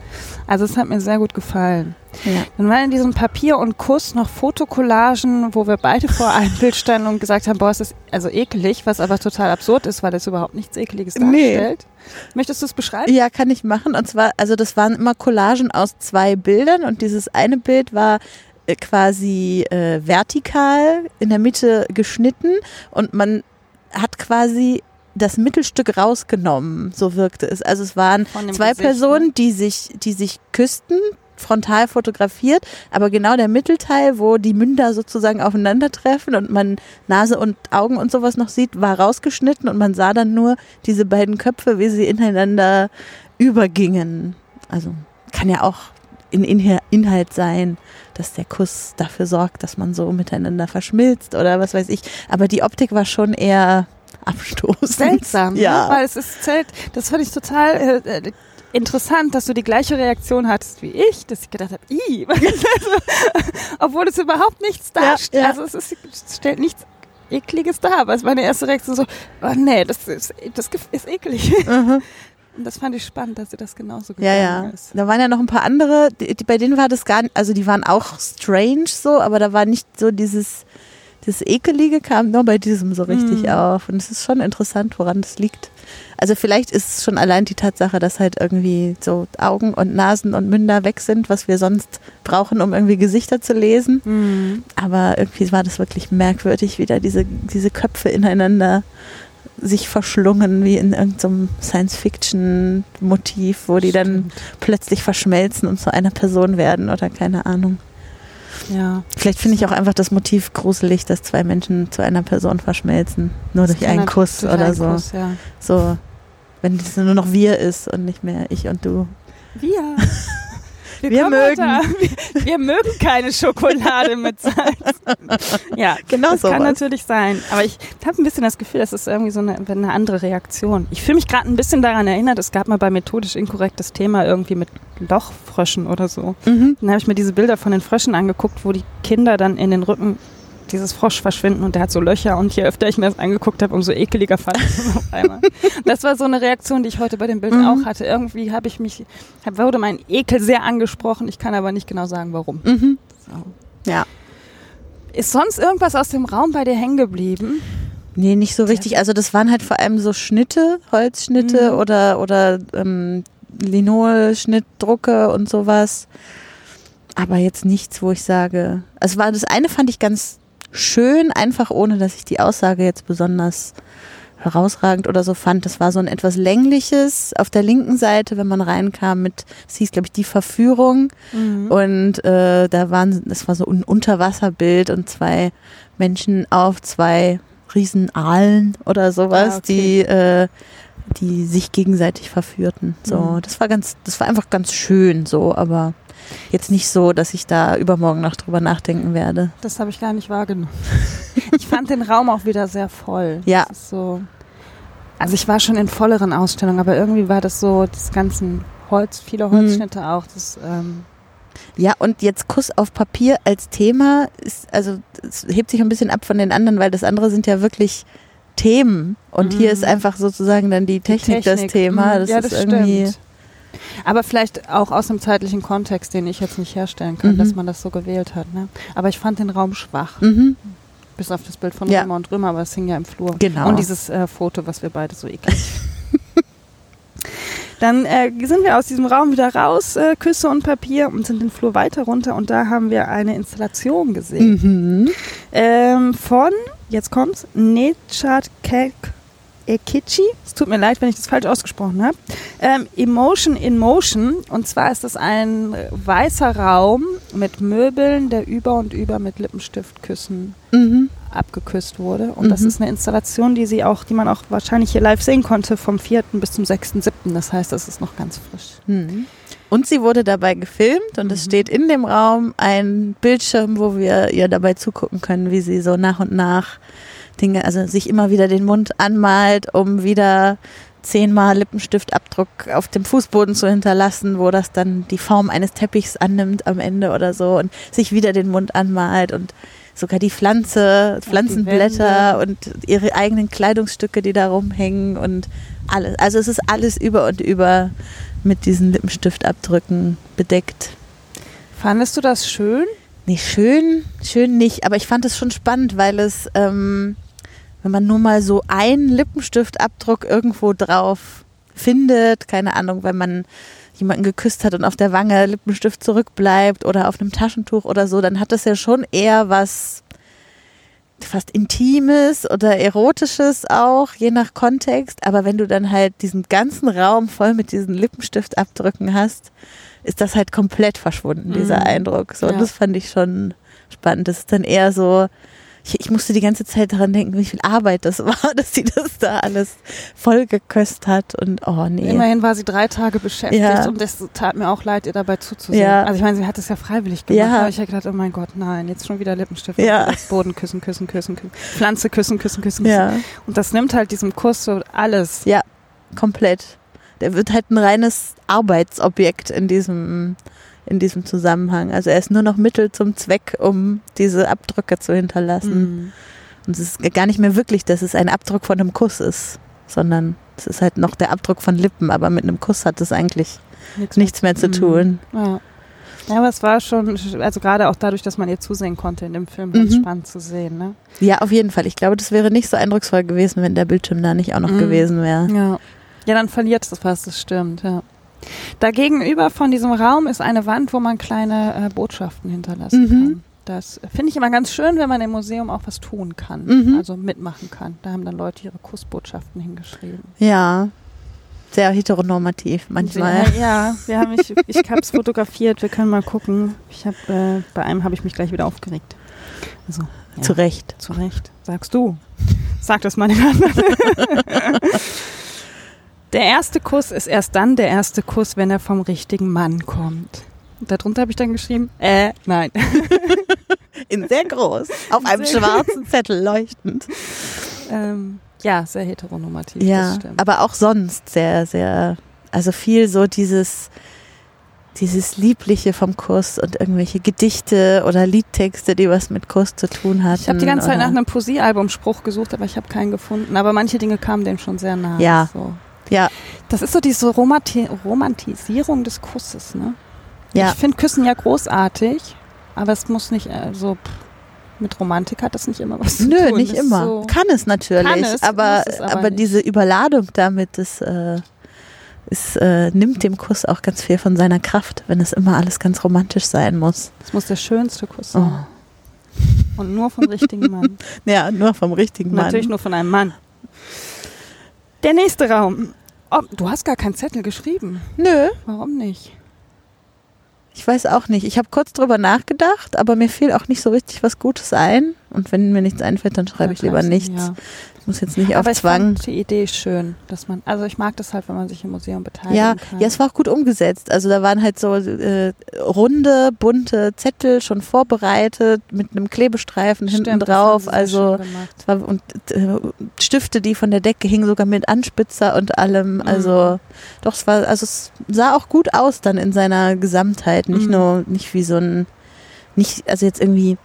Also es hat mir sehr gut gefallen. Ja. Dann waren in diesem Papier und Kuss noch Fotokollagen, wo wir beide vor einem Bild standen und gesagt haben, boah, es ist also ekelig, was aber total absurd ist, weil es überhaupt nichts Ekeliges Nee. Möchtest du es beschreiben? Ja, kann ich machen. Und zwar, also das waren immer Collagen aus zwei Bildern und dieses eine Bild war äh, quasi äh, vertikal in der Mitte geschnitten und man hat quasi das Mittelstück rausgenommen, so wirkte es. Also es waren zwei Gesicht, ne? Personen, die sich, die sich küssten, frontal fotografiert, aber genau der Mittelteil, wo die Münder sozusagen aufeinandertreffen und man Nase und Augen und sowas noch sieht, war rausgeschnitten und man sah dann nur diese beiden Köpfe, wie sie ineinander übergingen. Also kann ja auch in Inha- Inhalt sein, dass der Kuss dafür sorgt, dass man so miteinander verschmilzt oder was weiß ich. Aber die Optik war schon eher abstoßend. Seltsam, Ja. ne? weil es ist zelt. Das fand ich total äh, äh, interessant, dass du die gleiche Reaktion hattest wie ich, dass ich gedacht habe, "Ih", was ist das so? obwohl es überhaupt nichts darstellt. ja. Also es, ist, es stellt nichts Ekliges dar, aber es war meine erste Reaktion so, oh nee, das ist, das ist eklig. Mhm. Und das fand ich spannend, dass sie das genauso Ja, gegangen ja. ist. Da waren ja noch ein paar andere, die, die, bei denen war das gar nicht, also die waren auch strange so, aber da war nicht so dieses, dieses Ekelige kam nur bei diesem so richtig Mhm. auf. Und es ist schon interessant, woran das liegt. Also vielleicht ist es schon allein die Tatsache, dass halt irgendwie so Augen und Nasen und Münder weg sind, was wir sonst brauchen, um irgendwie Gesichter zu lesen. Mhm. Aber irgendwie war das wirklich merkwürdig, wie da diese, diese Köpfe ineinander sich verschlungen, wie in irgendeinem Science-Fiction-Motiv, wo die dann plötzlich verschmelzen und zu einer Person werden oder keine Ahnung. Ja. Vielleicht finde ich auch einfach das Motiv gruselig, dass zwei Menschen zu einer Person verschmelzen. Nur durch Das kann einen Kuss durch oder einen so. Kuss, ja. So, wenn es nur noch wir ist und nicht mehr ich und du. Wir. Wir kommen mögen. Wir, wir mögen keine Schokolade mit Salz. Ja, Genau das kann sowas. natürlich sein. Aber ich habe ein bisschen das Gefühl, das ist irgendwie so eine, eine andere Reaktion. Ich fühle mich gerade ein bisschen daran erinnert, es gab mal bei methodisch inkorrektes Thema irgendwie mit Lochfröschen oder so. Mhm. Dann habe ich mir diese Bilder von den Fröschen angeguckt, wo die Kinder dann in den Rücken dieses Frosch verschwinden und der hat so Löcher und je öfter ich mir das angeguckt habe, umso ekeliger fand ich es auf einmal. Das war so eine Reaktion, die ich heute bei den Bildern Mhm. auch hatte. Irgendwie habe ich mich, hab, wurde mein Ekel sehr angesprochen, ich kann aber nicht genau sagen, warum. Mhm. So. Ja. Ist sonst irgendwas aus dem Raum bei dir hängen geblieben? Nee, nicht so richtig. Also das waren halt vor allem so Schnitte, Holzschnitte Mhm. oder, oder ähm, Linolschnittdrucke und sowas. Aber jetzt nichts, wo ich sage. Also war das eine fand ich ganz schön, einfach ohne, dass ich die Aussage jetzt besonders herausragend oder so fand. Das war so ein etwas längliches auf der linken Seite, wenn man reinkam mit, es hieß glaube ich die Verführung Mhm. und äh, da waren, das war so ein Unterwasserbild und zwei Menschen auf zwei Riesenaalen oder sowas, Ah, okay. die, äh, die sich gegenseitig verführten. So, Mhm. das war ganz, das war einfach ganz schön so, aber jetzt nicht so, dass ich da übermorgen noch drüber nachdenken werde. Das habe ich gar nicht wahrgenommen. Ich fand den Raum auch wieder sehr voll. Ja. Das ist so, also ich war schon in volleren Ausstellungen, aber irgendwie war das so, das ganzen Holz, viele Holzschnitte auch. Das, ähm, Ja, und jetzt Kuss auf Papier als Thema ist, also es hebt sich ein bisschen ab von den anderen, weil das andere sind ja wirklich Themen. Und hier Mhm. ist einfach sozusagen dann die Technik, das Technik, Thema. mhm, Das ja, ist das irgendwie. stimmt. Aber vielleicht auch aus einem zeitlichen Kontext, den ich jetzt nicht herstellen kann, Mhm. dass man das so gewählt hat. Ne? Aber ich fand den Raum schwach, Mhm. bis auf das Bild von Ja. Römer und Römer, aber es hing ja im Flur. Genau. Und dieses äh, Foto, was wir beide so eklig. Dann äh, sind wir aus diesem Raum wieder raus, äh, Küsse und Papier und sind den Flur weiter runter und da haben wir eine Installation gesehen. Mhm. Ähm, von, jetzt kommt's, Nechat Kek Ekichi. Es tut mir leid, wenn ich das falsch ausgesprochen habe. Ähm, Emotion in Motion. Und zwar ist es ein weißer Raum mit Möbeln, der über und über mit Lippenstiftküssen Mhm. abgeküsst wurde. Und das Mhm. ist eine Installation, die sie auch, die man auch wahrscheinlich hier live sehen konnte, vom 4. bis zum 6.7. Das heißt, das ist noch ganz frisch. Mhm. Und sie wurde dabei gefilmt und es Mhm. steht in dem Raum ein Bildschirm, wo wir ihr dabei zugucken können, wie sie so nach und nach Dinge, also sich immer wieder den Mund anmalt, um wieder zehnmal Lippenstiftabdruck auf dem Fußboden zu hinterlassen, wo das dann die Form eines Teppichs annimmt am Ende oder so und sich wieder den Mund anmalt und sogar die Pflanze, Pflanzenblätter und ihre eigenen Kleidungsstücke, die da rumhängen und alles. Also es ist alles über und über mit diesen Lippenstiftabdrücken bedeckt. Fandest du das schön? Nee, schön, schön nicht, aber ich fand es schon spannend, weil es, ähm, wenn man nur mal so einen Lippenstiftabdruck irgendwo drauf findet, keine Ahnung, wenn man jemanden geküsst hat und auf der Wange Lippenstift zurückbleibt oder auf einem Taschentuch oder so, dann hat das ja schon eher was fast Intimes oder Erotisches auch, je nach Kontext. Aber wenn du dann halt diesen ganzen Raum voll mit diesen Lippenstiftabdrücken hast, ist das halt komplett verschwunden, dieser Mhm. Eindruck. So, Ja. und das fand ich schon spannend. Das ist dann eher so, ich, ich musste die ganze Zeit daran denken, wie viel Arbeit das war, dass sie das da alles voll geköst hat und oh nee. Immerhin war sie drei Tage beschäftigt Ja. und es tat mir auch leid, ihr dabei zuzusehen. Ja. Also ich meine, sie hat es ja freiwillig gemacht, Ja. aber ich habe gedacht, oh mein Gott, nein, jetzt schon wieder Lippenstift, Ja. Boden küssen, küssen, küssen, küssen, Pflanze küssen, küssen, küssen, küssen. ja, Und das nimmt halt diesem Kuss so alles. ja, komplett. Der wird halt ein reines Arbeitsobjekt in diesem in diesem Zusammenhang. Also er ist nur noch Mittel zum Zweck, um diese Abdrücke zu hinterlassen. Mhm. Und es ist gar nicht mehr wirklich, dass es ein Abdruck von einem Kuss ist, sondern es ist halt noch der Abdruck von Lippen, aber mit einem Kuss hat es eigentlich nichts mehr zu Mhm. tun. Ja. ja, aber es war schon, also gerade auch dadurch, dass man ihr zusehen konnte in dem Film, es Mhm. spannend zu sehen. Ne? Ja, auf jeden Fall. Ich glaube, das wäre nicht so eindrucksvoll gewesen, wenn der Bildschirm da nicht auch noch Mhm. gewesen wäre. Ja. ja, dann verliert es fast, das stimmt, ja. Dagegenüber von diesem Raum ist eine Wand, wo man kleine äh, Botschaften hinterlassen Mhm. kann. Das finde ich immer ganz schön, wenn man im Museum auch was tun kann, Mhm. also mitmachen kann. Da haben dann Leute ihre Kussbotschaften hingeschrieben. Ja, sehr heteronormativ manchmal. Sie, ja, wir haben ich, ich habe es fotografiert. Wir können mal gucken. Ich habe äh, bei einem habe ich mich gleich wieder aufgeregt. Also ja, Zu Recht. zu Recht. Sagst du? Sag das mal den anderen. Der erste Kuss ist erst dann der erste Kuss, wenn er vom richtigen Mann kommt. Und darunter habe ich dann geschrieben, äh, nein. In sehr groß. Auf einem Sehr schwarzen Zettel leuchtend. ähm, ja, sehr heteronormativ. das Ja, stimmt. aber auch sonst sehr, sehr, also viel so dieses, dieses Liebliche vom Kuss und irgendwelche Gedichte oder Liedtexte, die was mit Kuss zu tun hatten. Ich habe die ganze Zeit nach einem Poesiealbumspruch gesucht, aber ich habe keinen gefunden. Aber manche Dinge kamen dem schon sehr nah. Ja. So. Ja, Das ist so diese Romanti Romantisierung des Kusses, ne? Ja. Ich finde Küssen ja großartig, aber es muss nicht äh, so pff, mit Romantik hat das nicht immer was zu nö, tun. nicht Das ist immer. So, Kann es natürlich, Kann es, aber, es aber aber diese Überladung damit, das, äh, es äh, nimmt dem Kuss auch ganz viel von seiner Kraft, wenn es immer alles ganz romantisch sein muss. es muss der schönste Kuss sein. Oh. Und nur vom richtigen Mann. Ja, nur vom richtigen Mann. Natürlich nur von einem Mann. Der nächste Raum. Oh, du hast gar keinen Zettel geschrieben. Nö, Warum nicht? ich weiß auch nicht. Ich habe kurz drüber nachgedacht, aber mir fiel auch nicht so richtig was Gutes ein. Und wenn mir nichts einfällt, dann schreibe ich lieber nichts. Ja. Ich muss jetzt nicht auf Aber ich Zwang. fand die Idee schön, dass man, also ich mag das halt, wenn man sich im Museum beteiligen Ja, kann. ja, es war auch gut umgesetzt. Also da waren halt so äh, runde, bunte Zettel schon vorbereitet mit einem Klebestreifen hinten Stimmt, haben drauf. Also es war, und äh, Stifte, die von der Decke hingen, sogar mit Anspitzer und allem. Mhm. Also doch, es war, also es sah auch gut aus dann in seiner Gesamtheit. Nicht Mhm. nur, nicht wie so ein, nicht, also jetzt irgendwie.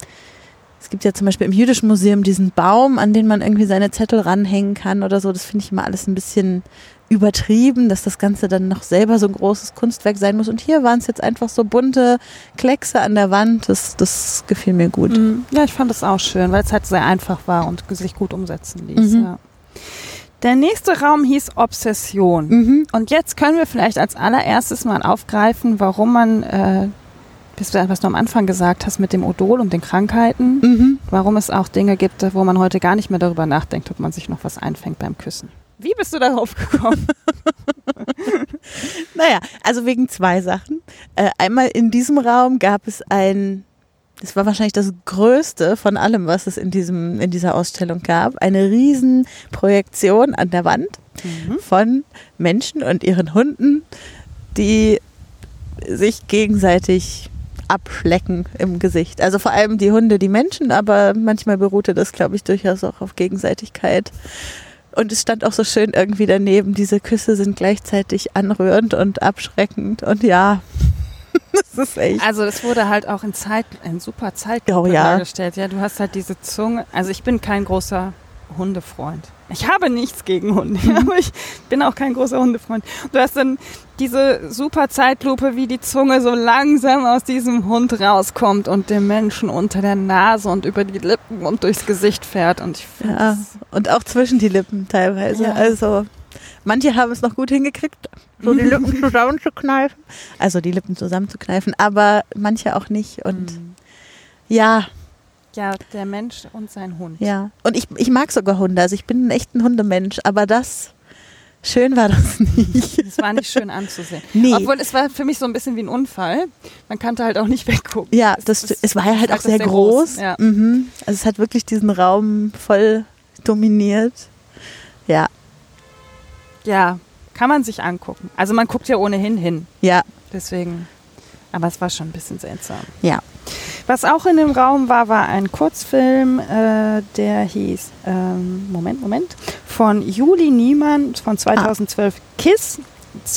Es gibt ja zum Beispiel im Jüdischen Museum diesen Baum, an den man irgendwie seine Zettel ranhängen kann oder so. Das finde ich immer alles ein bisschen übertrieben, dass das Ganze dann noch selber so ein großes Kunstwerk sein muss. Und hier waren es jetzt einfach so bunte Kleckse an der Wand. Das, das gefiel mir gut. Mhm. Ja, ich fand das auch schön, weil es halt sehr einfach war und sich gut umsetzen ließ. Mhm. Ja. Der nächste Raum hieß Obsession. Mhm. Und jetzt können wir vielleicht als allererstes mal aufgreifen, warum man, äh, du- was du am Anfang gesagt hast mit dem Odol und den Krankheiten, Mhm. warum es auch Dinge gibt, wo man heute gar nicht mehr darüber nachdenkt, ob man sich noch was einfängt beim Küssen. Wie bist du darauf gekommen? Naja, also wegen zwei Sachen. Äh, einmal in diesem Raum gab es ein, das war wahrscheinlich das Größte von allem, was es in, diesem, in dieser Ausstellung gab, eine riesen Projektion an der Wand von Menschen und ihren Hunden, die sich gegenseitig abschlecken im Gesicht. Also vor allem die Hunde, die Menschen, aber manchmal beruhte das, glaube ich, durchaus auch auf Gegenseitigkeit. Und es stand auch so schön irgendwie daneben, diese Küsse sind gleichzeitig anrührend und abschreckend. Und ja, das ist echt. Also das wurde halt auch in Zeit, in super Zeit Oh ja. dargestellt. Ja, du hast halt diese Zunge. Also ich bin kein großer Hundefreund. Ich habe nichts gegen Hunde, aber ich bin auch kein großer Hundefreund. Du hast dann diese super Zeitlupe, wie die Zunge so langsam aus diesem Hund rauskommt und dem Menschen unter der Nase und über die Lippen und durchs Gesicht fährt. Und ich Ja, und auch zwischen die Lippen teilweise. Ja. Also manche haben es noch gut hingekriegt, so die Lippen zusammenzukneifen. Also die Lippen zusammenzukneifen, aber manche auch nicht. Und Mhm. ja, ja, der Mensch und sein Hund. ja. Und ich, ich mag sogar Hunde. Also ich bin ein echter Hundemensch, aber das, schön war das nicht. Das war nicht schön anzusehen. Nee. Obwohl es war für mich so ein bisschen wie ein Unfall. Man konnte halt auch nicht weggucken. Ja, Es- das, es- es war ja halt auch sehr das ist groß. Ja. Mhm. Also es hat wirklich diesen Raum voll dominiert. Ja, ja, kann man sich angucken. Also man guckt ja ohnehin hin. ja, Deswegen. Aber es war schon ein bisschen seltsam. ja. Was auch in dem Raum war, war ein Kurzfilm, äh, der hieß, ähm, Moment, Moment, von Juli Niemann von 2012 KISS.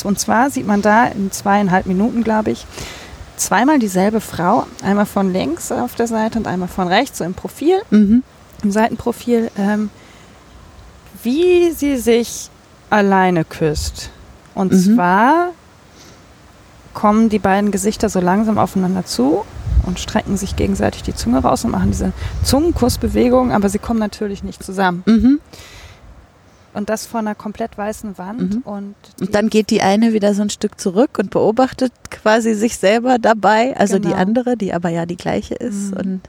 Und zwar sieht man da in zweieinhalb Minuten, glaube ich, zweimal dieselbe Frau. Einmal von links auf der Seite und einmal von rechts, so im Profil. Mhm. im Seitenprofil, ähm, wie sie sich alleine küsst. Und Mhm. zwar kommen die beiden Gesichter so langsam aufeinander zu und strecken sich gegenseitig die Zunge raus und machen diese Zungenkussbewegung, aber sie kommen natürlich nicht zusammen. Mhm. Und das vor einer komplett weißen Wand. Mhm. Und, die- Und dann geht die eine wieder so ein Stück zurück und beobachtet quasi sich selber dabei, also die Genau. andere, die aber ja die gleiche ist. Mhm. Und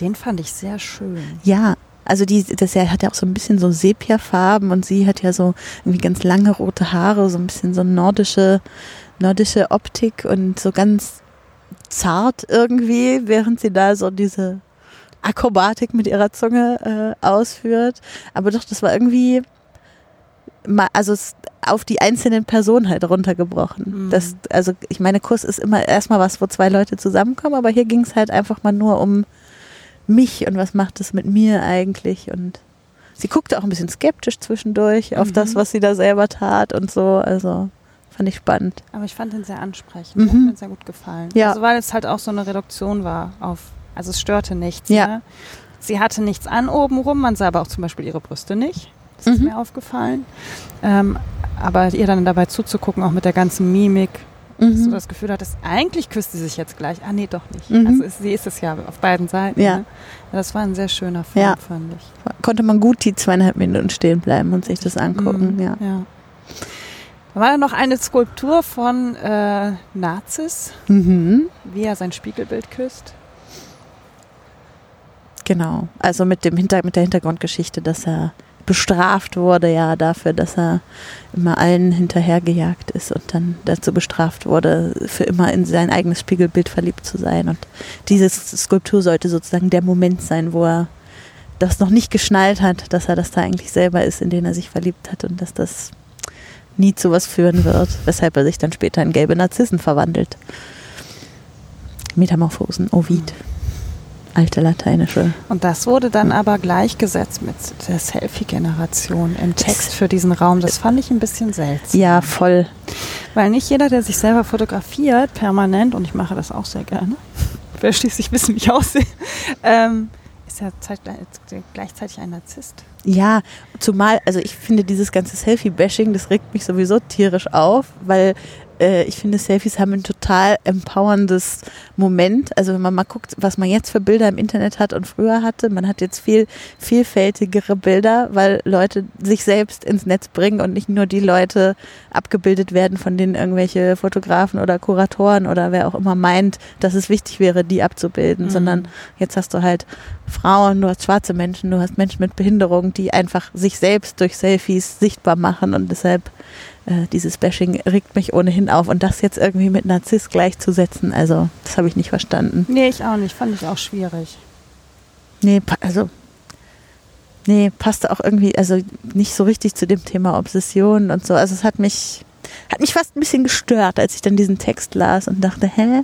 den fand ich sehr schön. ja, also die, das hat ja auch so ein bisschen so Sepia-Farben und sie hat ja so irgendwie ganz lange rote Haare, so ein bisschen so nordische, nordische Optik und so ganz zart irgendwie, während sie da so diese Akrobatik mit ihrer Zunge äh, ausführt. Aber doch, das war irgendwie, ma- also auf die einzelnen Personen halt runtergebrochen. Mhm. Das, also ich meine, Kuss ist immer erstmal was, wo zwei Leute zusammenkommen, aber hier ging es halt einfach mal nur um mich und was macht es mit mir eigentlich und sie guckte auch ein bisschen skeptisch zwischendurch auf Mhm. das, was sie da selber tat und so, also fand ich spannend. Aber ich fand den sehr ansprechend. Mhm. Hat mir sehr gut gefallen. Ja. Also weil es halt auch so eine Reduktion war auf, also es störte nichts. Ja. Ne? Sie hatte nichts an obenrum, man sah aber auch zum Beispiel ihre Brüste nicht. Das ist Mhm. mir aufgefallen. Ähm, aber ihr dann dabei zuzugucken, auch mit der ganzen Mimik, dass du Mhm. das Gefühl hattest, eigentlich küsst sie sich jetzt gleich. Ah, nee, doch nicht. Mhm. Also ist, sie ist es ja auf beiden Seiten. Ja. Ne? Das war ein sehr schöner Film, Ja. fand ich. Konnte man gut die zweieinhalb Minuten stehen bleiben und sich das angucken, Mhm. ja. ja. Da war noch eine Skulptur von äh, Nazis, Mhm. wie er sein Spiegelbild küsst. Genau. Also mit dem Hinter mit der Hintergrundgeschichte, dass er bestraft wurde ja dafür, dass er immer allen hinterhergejagt ist und dann dazu bestraft wurde, für immer in sein eigenes Spiegelbild verliebt zu sein. Und diese Skulptur sollte sozusagen der Moment sein, wo er das noch nicht geschnallt hat, dass er das da eigentlich selber ist, in den er sich verliebt hat und dass das nie zu was führen wird, weshalb er sich dann später in gelbe Narzissen verwandelt. Metamorphosen, Ovid. Alte lateinische. Und das wurde dann aber gleichgesetzt mit der Selfie-Generation im Text für diesen Raum. Das fand ich ein bisschen seltsam. Ja, voll. Weil nicht jeder, der sich selber fotografiert, permanent, und ich mache das auch sehr gerne, wer schließlich wissen, wie ich aussehe, ähm, ist ja gleichzeitig ein Narzisst. Ja, zumal, also ich finde dieses ganze Selfie-Bashing, das regt mich sowieso tierisch auf, weil äh, ich finde, Selfies haben ein total empowerndes Moment. Also wenn man mal guckt, was man jetzt für Bilder im Internet hat und früher hatte, man hat jetzt viel vielfältigere Bilder, weil Leute sich selbst ins Netz bringen und nicht nur die Leute abgebildet werden, von denen irgendwelche Fotografen oder Kuratoren oder wer auch immer meint, dass es wichtig wäre, die abzubilden, mhm. sondern jetzt hast du halt Frauen, du hast schwarze Menschen, du hast Menschen mit Behinderung, die einfach sich selbst durch Selfies sichtbar machen und deshalb äh, dieses Bashing regt mich ohnehin auf. Und das jetzt irgendwie mit Narziss gleichzusetzen, also das habe ich nicht verstanden. Nee, ich auch nicht. Fand ich auch schwierig. Nee, also nee, passte auch irgendwie, also nicht so richtig zu dem Thema Obsession und so. Also es hat mich, hat mich fast ein bisschen gestört, als ich dann diesen Text las und dachte, hä?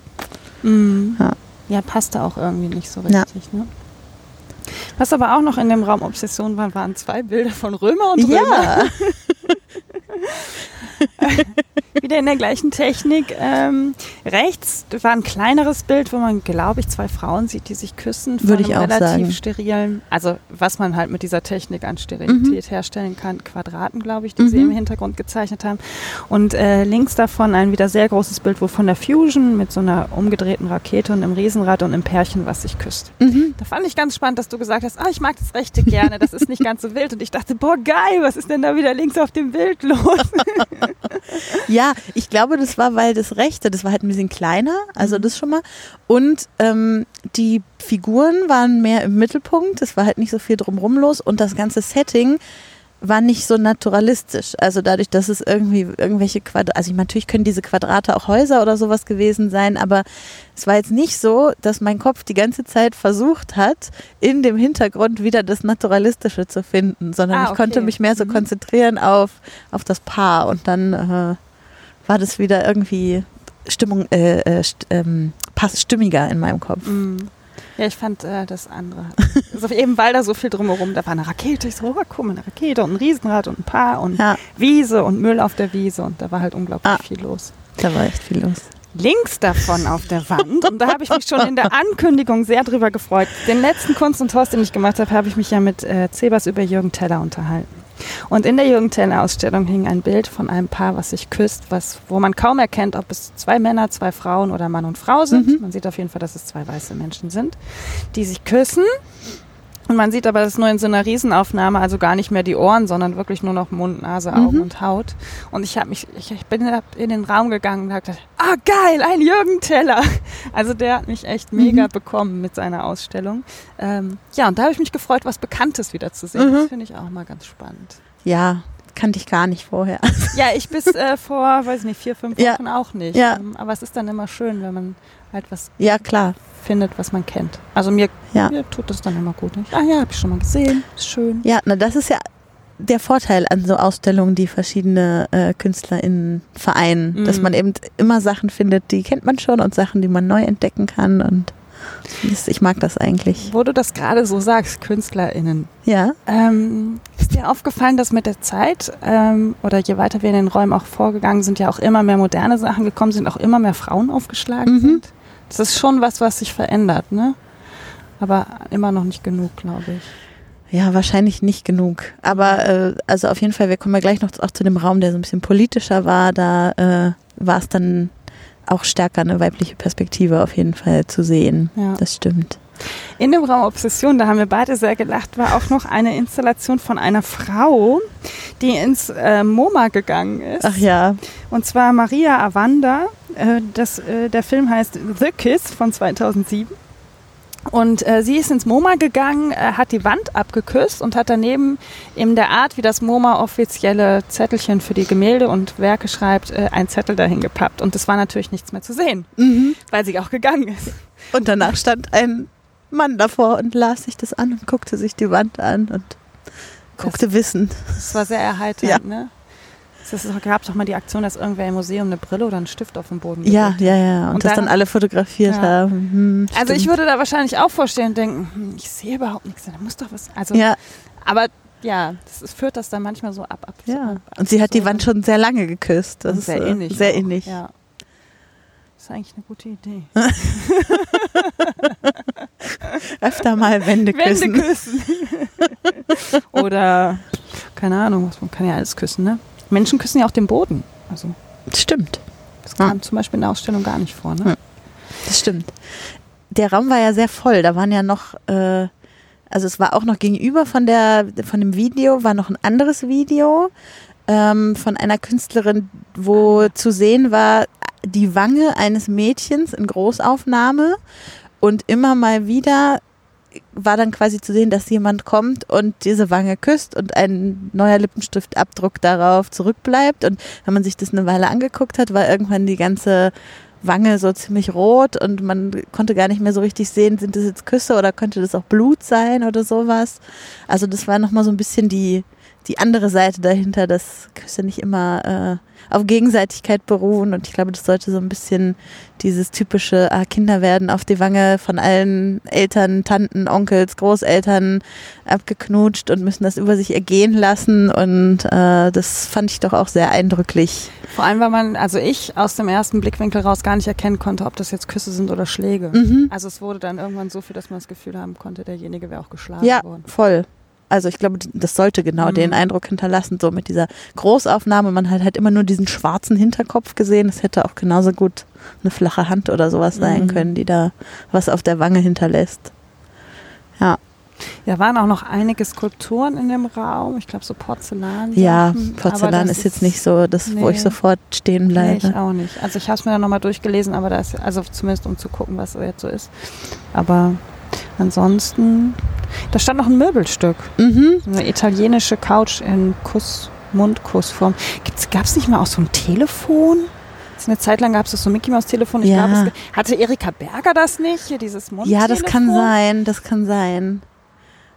Mhm. Ja. ja, passte auch irgendwie nicht so richtig, ja. ne? Was aber auch noch in dem Raum Obsession war, waren zwei Bilder von Römer und Römer. Ja. Wieder in der gleichen Technik. Ähm, rechts war ein kleineres Bild, wo man, glaube ich, zwei Frauen sieht, die sich küssen. Würde ich auch relativ sagen. sterilen, also was man halt mit dieser Technik an Sterilität mhm. herstellen kann, Quadraten, glaube ich, die mhm. sie im Hintergrund gezeichnet haben. Und äh, links davon ein wieder sehr großes Bild, wo von der Fusion mit so einer umgedrehten Rakete und einem Riesenrad und einem Pärchen, was sich küsst. Mhm. Da fand ich ganz spannend, dass du gesagt hast, ah, ich mag das Rechte gerne, das ist nicht ganz so wild. Und ich dachte, boah, geil, was ist denn da wieder links auf dem Bild los? ja, ich glaube, das war, weil das Rechte, das war halt ein bisschen kleiner, also mhm. das schon mal. Und ähm, die Figuren waren mehr im Mittelpunkt, es war halt nicht so viel drumrum los und das ganze Setting war nicht so naturalistisch. Also dadurch, dass es irgendwie irgendwelche Quadrate, also natürlich können diese Quadrate auch Häuser oder sowas gewesen sein, aber es war jetzt nicht so, dass mein Kopf die ganze Zeit versucht hat, in dem Hintergrund wieder das Naturalistische zu finden, sondern ah, okay. ich konnte mich mehr so mhm. konzentrieren auf, auf das Paar und dann äh, war das wieder irgendwie Stimmung, äh, äh, st ähm, pass stimmiger in meinem Kopf. Mhm. Ja, ich fand äh, das andere. also eben weil da so viel drumherum, da war eine Rakete, ich so, oh, mal, eine Rakete und ein Riesenrad und ein Paar und ja. Wiese und Müll auf der Wiese und da war halt unglaublich ah, viel los. Da war echt viel los. Links davon auf der Wand, und da habe ich mich schon in der Ankündigung sehr drüber gefreut. Den letzten Kunst und Toast, den ich gemacht habe, habe ich mich ja mit äh, Zebas über Jürgen Teller unterhalten. Und in der Jürgen Teller Ausstellung hing ein Bild von einem Paar, was sich küsst, was, wo man kaum erkennt, ob es zwei Männer, zwei Frauen oder Mann und Frau sind. Mhm. Man sieht auf jeden Fall, dass es zwei weiße Menschen sind, die sich küssen. Und man sieht aber das nur in so einer Riesenaufnahme, also gar nicht mehr die Ohren, sondern wirklich nur noch Mund, Nase, Augen mhm. und Haut. Und ich habe mich, ich, ich, bin in den Raum gegangen und habe gedacht, ah geil, ein Jürgen Teller. Also der hat mich echt mega mhm. bekommen mit seiner Ausstellung. Ähm, ja, und da habe ich mich gefreut, was Bekanntes wieder zu sehen. Mhm. Das finde ich auch mal ganz spannend. Ja, kannte ich gar nicht vorher. Ja, ich bis äh, vor, weiß nicht, vier, fünf Wochen ja. auch nicht. Ja. Ähm, aber es ist dann immer schön, wenn man halt was ja, klar. Findet, was man kennt. Also mir, ja. mir tut das dann immer gut. Nicht? Ah ja, habe ich schon mal gesehen, ist schön. Ja, na das ist ja der Vorteil an so Ausstellungen, die verschiedene äh, KünstlerInnen vereinen, mhm. dass man eben immer Sachen findet, die kennt man schon und Sachen, die man neu entdecken kann und ich mag das eigentlich. Wo du das gerade so sagst, KünstlerInnen. Ja. Ähm, ist dir aufgefallen, dass mit der Zeit ähm, oder je weiter wir in den Räumen auch vorgegangen sind, ja auch immer mehr moderne Sachen gekommen sind, auch immer mehr Frauen aufgeschlagen mhm. sind? Das ist schon was, was sich verändert, ne? Aber immer noch nicht genug, glaube ich. Ja, wahrscheinlich nicht genug. Aber äh, also auf jeden Fall, wir kommen ja gleich noch auch zu dem Raum, der so ein bisschen politischer war. Da äh, war es dann auch stärker eine weibliche Perspektive auf jeden Fall zu sehen. Ja. Das stimmt. In dem Raum Obsession, da haben wir beide sehr gelacht, war auch noch eine Installation von einer Frau, die ins äh, MoMA gegangen ist. Ach ja. Und zwar Maria Avanda. Äh, das, äh, der Film heißt The Kiss von 2007. Und äh, sie ist ins MoMA gegangen, äh, hat die Wand abgeküsst und hat daneben in der Art, wie das MoMA offizielle Zettelchen für die Gemälde und Werke schreibt, äh, ein Zettel dahin gepappt. Und es war natürlich nichts mehr zu sehen, mhm. weil sie auch gegangen ist. Und danach stand ein Mann davor und las sich das an und guckte sich die Wand an und guckte das, Wissen. Das war sehr erheiternd, ja. ne? Es gab doch mal die Aktion, dass irgendwer im Museum eine Brille oder einen Stift auf dem Boden Ja, ja, ja. Und, und das dann, dann, alle fotografiert ja. haben. Hm, also ich würde da wahrscheinlich auch vorstellen und denken, hm, ich sehe überhaupt nichts, da muss doch was. Also, ja. Aber ja, das ist, führt das dann manchmal so ab. ab ja. So ab, und sie hat so die Wand schon sehr lange geküsst. Das ist sehr ähnlich. Sehr auch. ähnlich. Ja. Das ist eigentlich eine gute Idee. Öfter mal Wände küssen. Wände küssen. Oder, keine Ahnung, man kann ja alles küssen, ne? Menschen küssen ja auch den Boden. Also. Stimmt. Das kam zum Beispiel in der Ausstellung gar nicht vor. Ne? Das stimmt. Der Raum war ja sehr voll. Da waren ja noch, äh, also es war auch noch gegenüber von der, von dem Video, war noch ein anderes Video ähm, von einer Künstlerin, wo zu sehen war die Wange eines Mädchens in Großaufnahme und immer mal wieder war dann quasi zu sehen, dass jemand kommt und diese Wange küsst und ein neuer Lippenstiftabdruck darauf zurückbleibt. Und wenn man sich das eine Weile angeguckt hat, war irgendwann die ganze Wange so ziemlich rot und man konnte gar nicht mehr so richtig sehen, sind das jetzt Küsse oder könnte das auch Blut sein oder sowas. Also das war nochmal so ein bisschen die, die andere Seite dahinter, dass Küsse nicht immer äh, auf Gegenseitigkeit beruhen. Und ich glaube, das sollte so ein bisschen dieses typische ah, Kinder werden auf die Wange von allen Eltern, Tanten, Onkels, Großeltern abgeknutscht und müssen das über sich ergehen lassen. Und äh, das fand ich doch auch sehr eindrücklich. Vor allem, weil man, also ich aus dem ersten Blickwinkel raus gar nicht erkennen konnte, ob das jetzt Küsse sind oder Schläge. Mhm. Also es wurde dann irgendwann so viel, dass man das Gefühl haben konnte, derjenige wäre auch geschlagen Ja, worden. voll. Also ich glaube, das sollte genau Mhm. den Eindruck hinterlassen, so mit dieser Großaufnahme. Man hat halt immer nur diesen schwarzen Hinterkopf gesehen. Es hätte auch genauso gut eine flache Hand oder sowas sein Mhm. können, die da was auf der Wange hinterlässt. Ja, Ja, waren auch noch einige Skulpturen in dem Raum. Ich glaube, so Porzellan. ja Porzellan ist jetzt nicht so das, wo ich nee. sofort stehen Nee, bleibe. ich auch nicht. Also ich habe es mir dann nochmal durchgelesen, aber da ist, also zumindest um zu gucken, was so jetzt so ist. Aber ansonsten, da stand noch ein Möbelstück. mhm. Eine italienische Couch in Kuss, Mundkussform. Gab es nicht mal auch so ein Telefon? Eine Zeit lang gab es das so Mickey Maus Telefon. Ich Ja. glaube, hatte Erika Berger das nicht? Hier dieses Mundtelefon? Ja, das kann sein, das kann sein.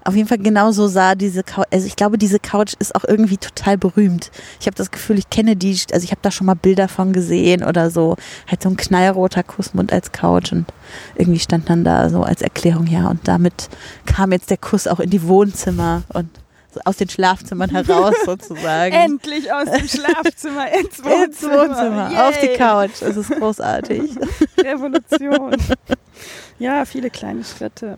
Auf jeden Fall genau so sah diese Couch, also ich glaube, diese Couch ist auch irgendwie total berühmt. Ich habe das Gefühl, ich kenne die, also ich habe da schon mal Bilder von gesehen oder so. Halt so ein knallroter Kussmund als Couch und irgendwie stand dann da so als Erklärung, ja, und damit kam jetzt der Kuss auch in die Wohnzimmer und aus den Schlafzimmern heraus sozusagen. Endlich aus dem Schlafzimmer ins Wohnzimmer. Ins Wohnzimmer, auf die. Couch. Es ist großartig. Revolution. ja, viele kleine Schritte.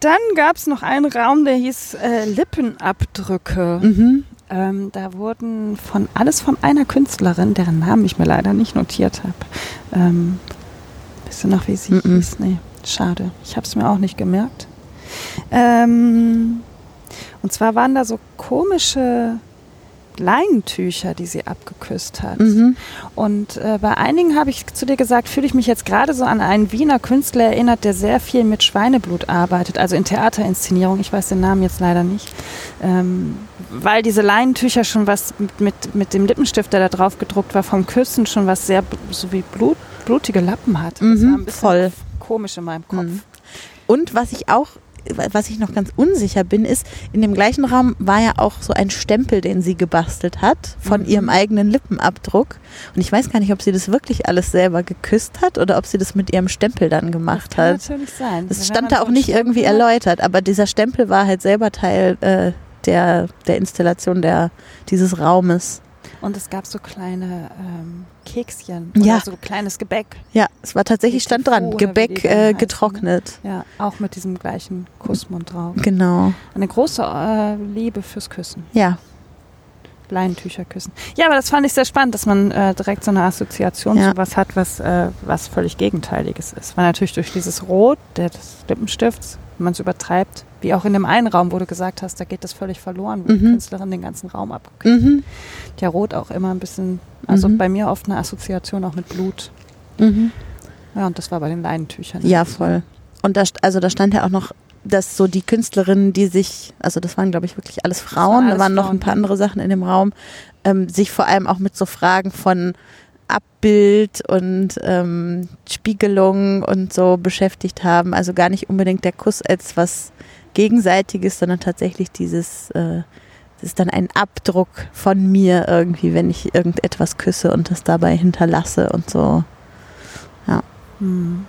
Dann gab es noch einen Raum, der hieß äh, Lippenabdrücke. Mhm. Ähm, da wurden von alles von einer Künstlerin, deren Namen ich mir leider nicht notiert habe. Ähm, wisst ihr noch, wie sie Mhm. hieß? Nee, schade. Ich habe es mir auch nicht gemerkt. Ähm, und zwar waren da so komische Leinentücher, die sie abgeküsst hat. Mhm. Und äh, bei einigen habe ich zu dir gesagt, fühle ich mich jetzt gerade so an einen Wiener Künstler erinnert, der sehr viel mit Schweineblut arbeitet, also in Theaterinszenierung. Ich weiß den Namen jetzt leider nicht. Ähm, weil diese Leinentücher schon was mit, mit, mit dem Lippenstift, der da drauf gedruckt war, vom Küssen schon was sehr, so wie Blut, blutige Lappen hat. Das Mhm, war ein bisschen voll. komisch in meinem Kopf. Mhm. Und was ich auch, was ich noch ganz unsicher bin, ist, in dem gleichen Raum war ja auch so ein Stempel, den sie gebastelt hat von Mhm. ihrem eigenen Lippenabdruck. Und ich weiß gar nicht, ob sie das wirklich alles selber geküsst hat oder ob sie das mit ihrem Stempel dann gemacht Das kann hat. natürlich sein. Das Wenn stand da so auch einen nicht irgendwie Stempel hat. erläutert, aber dieser Stempel war halt selber Teil äh, der, der Installation der, dieses Raumes. Und es gab so kleine ähm, Kekschen Ja. oder so kleines Gebäck. Ja, es war tatsächlich, stand dran, Gebäck äh, ne? getrocknet. Ja, auch mit diesem gleichen Kussmund drauf. Genau, Eine große äh, Liebe fürs Küssen. ja. Leinentücher küssen. Ja, aber das fand ich sehr spannend, dass man äh, direkt so eine Assoziation Ja. zu was hat, was, äh, was völlig Gegenteiliges ist. Weil natürlich durch dieses Rot der, des Lippenstifts, wenn man es übertreibt, wie auch in dem einen Raum, wo du gesagt hast, da geht das völlig verloren, wo die Mhm. Künstlerin den ganzen Raum abgeküsst Mhm. Ja, Rot auch immer ein bisschen, also Mhm. bei mir oft eine Assoziation auch mit Blut. Mhm. Ja, und das war bei den Leinentüchern. Ja, voll. Und da, also da stand ja auch noch, dass so die Künstlerinnen, die sich, also das waren glaube ich wirklich alles Frauen, alles da waren noch Frauen, ein paar andere Sachen in dem Raum, ähm, sich vor allem auch mit so Fragen von Abbild und ähm, Spiegelung und so beschäftigt haben. Also gar nicht unbedingt der Kuss als was Gegenseitiges, sondern tatsächlich dieses, äh, das ist dann ein Abdruck von mir irgendwie, wenn ich irgendetwas küsse und das dabei hinterlasse und so. Hm.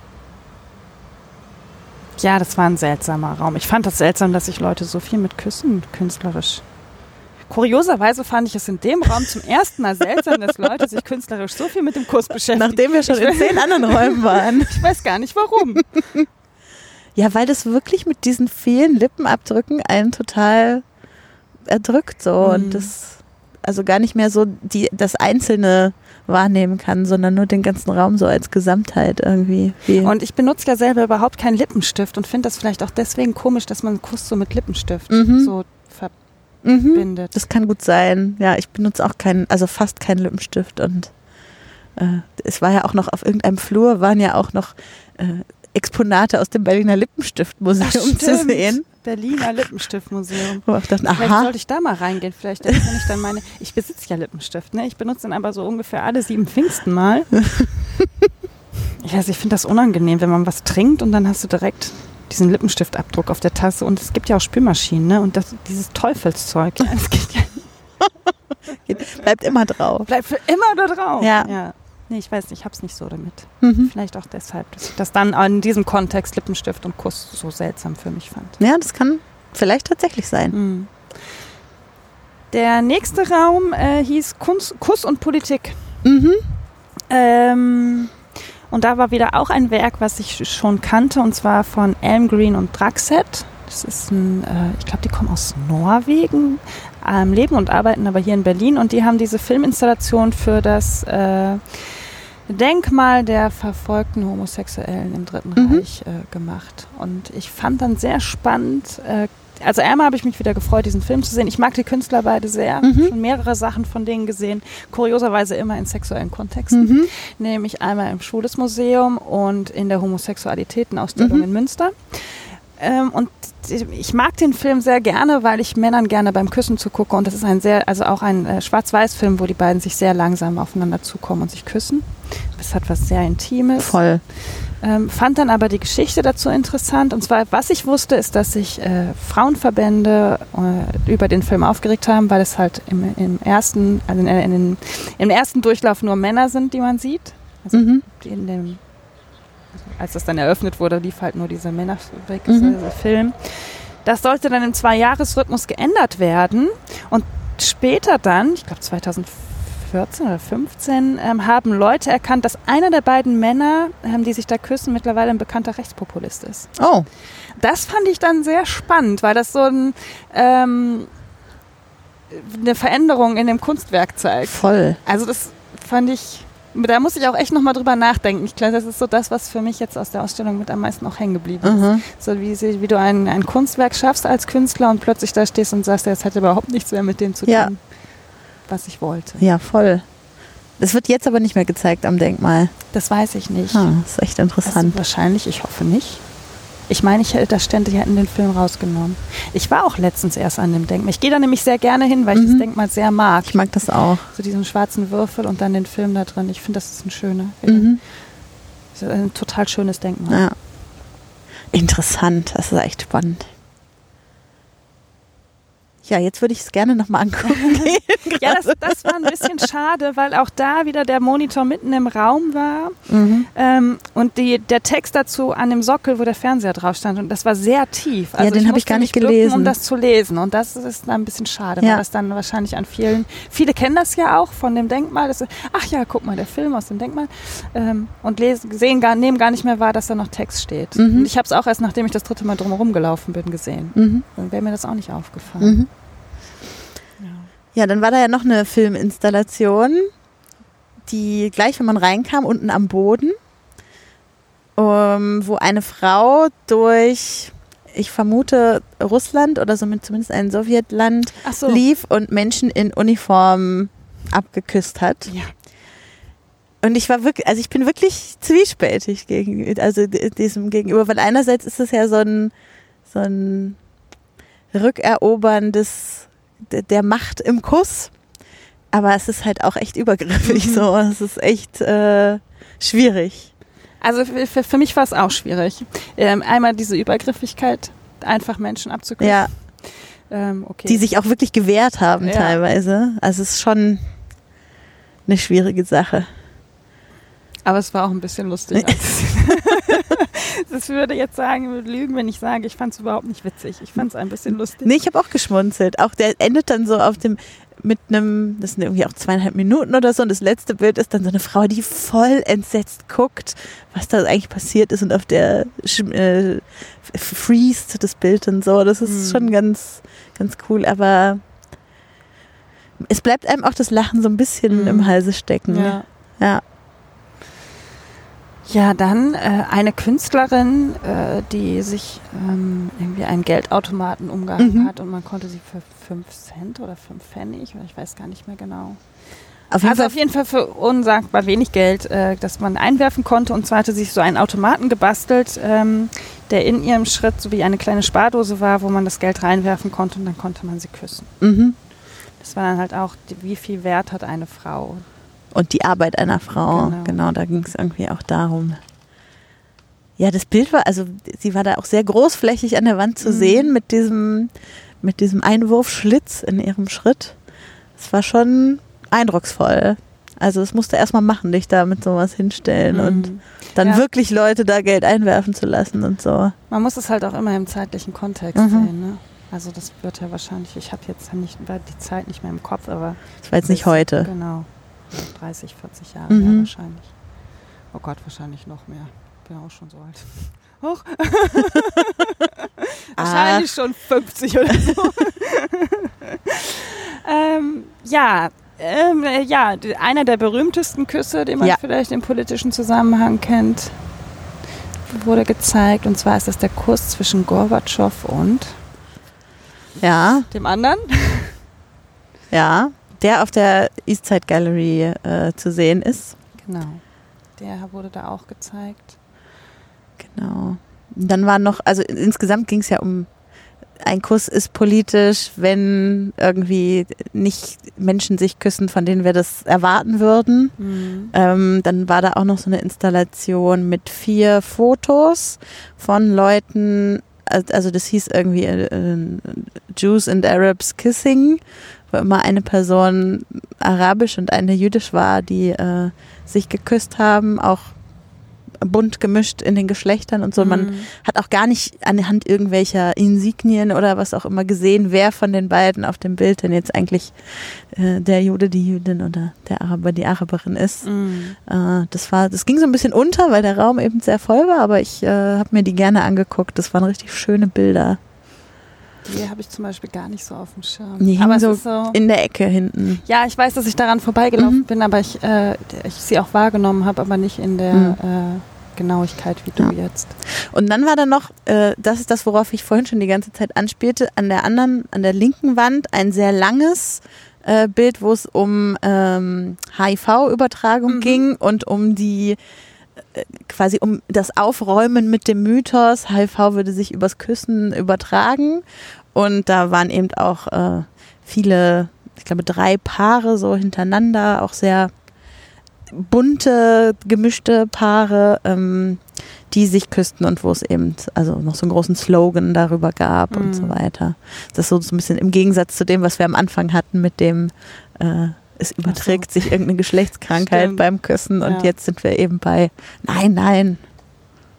Ja, das war ein seltsamer Raum. Ich fand das seltsam, dass sich Leute so viel mit Küssen künstlerisch. Kurioserweise fand ich es in dem Raum zum ersten Mal seltsam, dass Leute sich künstlerisch so viel mit dem Kuss beschäftigen. Nachdem wir schon Ich in zehn anderen Räumen waren. Ich weiß gar nicht warum. Ja, weil das wirklich mit diesen vielen Lippenabdrücken einen total erdrückt so. Mhm. Und das also gar nicht mehr so die, das Einzelne wahrnehmen kann, sondern nur den ganzen Raum so als Gesamtheit irgendwie. Wie Und ich benutze ja selber überhaupt keinen Lippenstift und finde das vielleicht auch deswegen komisch, dass man einen Kuss so mit Lippenstift Mhm. so mhm. verbindet. Das kann gut sein. Ja, ich benutze auch keinen, also fast keinen Lippenstift und äh, es war ja auch noch auf irgendeinem Flur waren ja auch noch äh, Exponate aus dem Berliner Lippenstiftmuseum zu sehen. Berliner Lippenstiftmuseum. Wo ich dachte, Vielleicht aha, sollte ich da mal reingehen. Vielleicht kann ich dann meine. Ich besitze ja Lippenstift, ne? Ich benutze den aber so ungefähr alle sieben Pfingsten mal. Ich weiß, ich finde das unangenehm, wenn man was trinkt und dann hast du direkt diesen Lippenstiftabdruck auf der Tasse. Und es gibt ja auch Spülmaschinen, ne? Und das, dieses Teufelszeug. Ja, das geht ja, bleibt immer drauf. bleibt für immer da drauf. Ja. ja. Nee, ich weiß nicht, ich hab's nicht so damit. Mhm. Vielleicht auch deshalb, dass ich das dann in diesem Kontext Lippenstift und Kuss so seltsam für mich fand. Ja, das kann vielleicht tatsächlich sein. Mhm. Der nächste Raum äh, hieß Kunst, Kuss und Politik. Mhm. Ähm, und da war wieder auch ein Werk, was ich schon kannte, und zwar von Elm Green und Draxet. Das ist ein, äh, ich glaube, die kommen aus Norwegen, ähm, leben und arbeiten aber hier in Berlin. Und die haben diese Filminstallation für das äh, Denkmal der verfolgten Homosexuellen im Dritten Mhm. Reich äh, gemacht. Und ich fand dann sehr spannend, äh, also einmal habe ich mich wieder gefreut, diesen Film zu sehen. Ich mag die Künstler beide sehr. Mhm. Schon mehrere Sachen von denen gesehen. Kurioserweise immer in sexuellen Kontexten. Mhm. Nämlich einmal im Schulesmuseum und in der Homosexualitätenausstellung Mhm. in Münster. Ähm, und ich mag den Film sehr gerne, weil ich Männern gerne beim Küssen zugucke. Und das ist ein sehr, also auch ein äh, Schwarz-Weiß-Film, wo die beiden sich sehr langsam aufeinander zukommen und sich küssen. Das hat was sehr Intimes. Voll. Ähm, fand dann aber die Geschichte dazu interessant. Und zwar, was ich wusste, ist, dass sich äh, Frauenverbände äh, über den Film aufgeregt haben, weil es halt im, im ersten, also in, in den, im ersten Durchlauf nur Männer sind, die man sieht. Also Mhm. in dem, also als das dann eröffnet wurde, lief halt nur dieser Männerfilm. Mhm. Das sollte dann im Zwei-Jahres-Rhythmus geändert werden. Und später dann, ich glaube 2014 oder 15, ähm, haben Leute erkannt, dass einer der beiden Männer, ähm, die sich da küssen, mittlerweile ein bekannter Rechtspopulist ist. Oh, Das fand ich dann sehr spannend, weil das so ein, ähm, eine Veränderung in dem Kunstwerk zeigt. voll. Also das fand ich, da muss ich auch echt nochmal drüber nachdenken. Ich glaube, das ist so das, was für mich jetzt aus der Ausstellung mit am meisten auch hängen geblieben ist. Mhm. So wie, sie- wie du ein, ein Kunstwerk schaffst als Künstler und plötzlich da stehst und sagst, das hat überhaupt nichts mehr mit dem zu tun, Ja. Was ich wollte. Ja, voll. Das wird jetzt aber nicht mehr gezeigt am Denkmal. Das weiß ich nicht. Ah, das ist echt Also interessant. wahrscheinlich, ich hoffe nicht. Ich meine, ich hätte das ständig hätten den Film rausgenommen. Ich war auch letztens erst an dem Denkmal. Ich gehe da nämlich sehr gerne hin, weil ich Mhm. das Denkmal sehr mag. Ich mag das auch. So diesen schwarzen Würfel und dann den Film da drin. Ich finde, das ist ein schöner, Mhm. das ist ein total schönes Denkmal. Ja. Interessant, das ist echt spannend. Ja, jetzt würde ich es gerne nochmal angucken. Ja, das, das war ein bisschen schade, weil auch da wieder der Monitor mitten im Raum war mhm. ähm, und die, der Text dazu an dem Sockel, wo der Fernseher drauf stand. Und das war sehr tief. Also den hab ich gar nicht mich bücken, gelesen. Um das zu lesen. Und das ist dann ein bisschen schade, Ja. weil das dann wahrscheinlich an vielen, viele kennen das ja auch von dem Denkmal. Das, ach ja, guck mal, der Film aus dem Denkmal. Ähm, und lesen, sehen gar, nehmen gar nicht mehr wahr, dass da noch Text steht. Mhm. Und ich habe es auch erst, nachdem ich das dritte Mal drumherum gelaufen bin, gesehen. Mhm. Dann wäre mir das auch nicht aufgefallen. Ja, dann war da ja noch eine Filminstallation, die gleich, wenn man reinkam, unten am Boden, ähm, wo eine Frau durch, ich vermute, Russland oder somit zumindest ein Sowjetland so. lief und Menschen in Uniform abgeküsst hat. Ja. Und ich war wirklich, also ich bin wirklich zwiespältig gegen, also diesem gegenüber, weil einerseits ist es ja so ein, so ein Rückerobern des, der, Macht im Kuss, aber es ist halt auch echt übergriffig Mhm. so, es ist echt äh, schwierig. Also für, für, für mich war es auch schwierig. Ähm, einmal diese Übergriffigkeit, einfach Menschen abzuküssen. Ja, Ähm, okay. die sich auch wirklich gewehrt haben Ja. teilweise. Also es ist schon eine schwierige Sache. Aber es war auch ein bisschen lustig. das würde jetzt sagen, ich würde lügen, wenn ich sage, ich fand es überhaupt nicht witzig. Ich fand es ein bisschen lustig. Nee, ich habe auch geschmunzelt. Auch der endet dann so auf dem, mit einem, das sind irgendwie auch zweieinhalb Minuten oder so. Und das letzte Bild ist dann so eine Frau, die voll entsetzt guckt, was da eigentlich passiert ist und auf der äh, freest das Bild und so. Das ist Mhm. schon ganz, ganz cool. Aber es bleibt einem auch das Lachen so ein bisschen Mhm. im Halse stecken. Ja. Ja. Ja, dann äh, eine Künstlerin, äh, die sich ähm, irgendwie einen Geldautomaten umgehangen Mhm. hat und man konnte sie für 5 Cent oder 5 Pfennig, oder ich weiß gar nicht mehr genau. Auf also auf jeden Fall für unsagbar wenig Geld, äh, dass man einwerfen konnte. Und zwar hatte sie sich so einen Automaten gebastelt, ähm, der in ihrem Schritt so wie eine kleine Spardose war, wo man das Geld reinwerfen konnte und dann konnte man sie küssen. Mhm. Das war dann halt auch, wie viel Wert hat eine Frau. Und die Arbeit einer Frau. Genau. Genau, da ging es irgendwie auch darum. Ja, das Bild war, also sie war da auch sehr großflächig an der Wand zu Mhm. sehen mit diesem, mit diesem Einwurfschlitz in ihrem Schritt. Es war schon eindrucksvoll. Also es musste erstmal machen, dich da mit sowas hinstellen und Mhm. dann Ja. wirklich Leute da Geld einwerfen zu lassen und so. Man muss es halt auch immer im zeitlichen Kontext Mhm. sehen. Ne? Also das wird ja wahrscheinlich, ich habe jetzt nicht die Zeit nicht mehr im Kopf, aber Das war jetzt nicht heute. Genau. 30, 40 Jahre Mhm. mehr wahrscheinlich. Oh Gott, wahrscheinlich noch mehr. Bin auch schon so alt. Hoch. wahrscheinlich schon 50 oder so. ähm, ja, ähm, äh, ja, einer der berühmtesten Küsse, den man Ja. vielleicht im politischen Zusammenhang kennt, wurde gezeigt. Und zwar ist das der Kuss zwischen Gorbatschow und Ja, dem anderen. ja. Der auf der Eastside Gallery äh, zu sehen ist. Genau. Der wurde da auch gezeigt. Genau. Dann war noch, also insgesamt ging es ja um, ein Kuss ist politisch, wenn irgendwie nicht Menschen sich küssen, von denen wir das erwarten würden. Mhm. Ähm, dann war da auch noch so eine Installation mit vier Fotos von Leuten, al- also das hieß irgendwie äh, äh, Jews and Arabs Kissing, wo immer eine Person arabisch und eine jüdisch war, die äh, sich geküsst haben, auch bunt gemischt in den Geschlechtern und so. Man Mhm. hat auch gar nicht anhand irgendwelcher Insignien oder was auch immer gesehen, wer von den beiden auf dem Bild denn jetzt eigentlich äh, der Jude die Jüdin oder der Araber die Araberin ist. Mhm. Äh, das war, das ging so ein bisschen unter, weil der Raum eben sehr voll war, aber ich äh, habe mir die gerne angeguckt. Das waren richtig schöne Bilder. Die habe ich zum Beispiel gar nicht so auf dem Schirm. Die aber so so. In der Ecke hinten. Ja, ich weiß, dass ich daran vorbeigelaufen Mhm. bin, aber ich, äh, ich sie auch wahrgenommen habe, aber nicht in der Mhm. äh, Genauigkeit wie du Ja. jetzt. Und dann war da noch, äh, das ist das, worauf ich vorhin schon die ganze Zeit anspielte, an der anderen, an der linken Wand ein sehr langes äh, Bild, wo es um ähm, HIV-Übertragung Mhm. ging und um die quasi um das Aufräumen mit dem Mythos, HIV würde sich übers Küssen übertragen. Und da waren eben auch äh, viele, ich glaube drei Paare so hintereinander, auch sehr bunte, gemischte Paare, ähm, die sich küssten und wo es eben also noch so einen großen Slogan darüber gab und Mhm. so weiter. Das ist so, so ein bisschen im Gegensatz zu dem, was wir am Anfang hatten mit dem äh, es überträgt sich irgendeine Geschlechtskrankheit Stimmt. beim Küssen und Ja. jetzt sind wir eben bei nein, nein,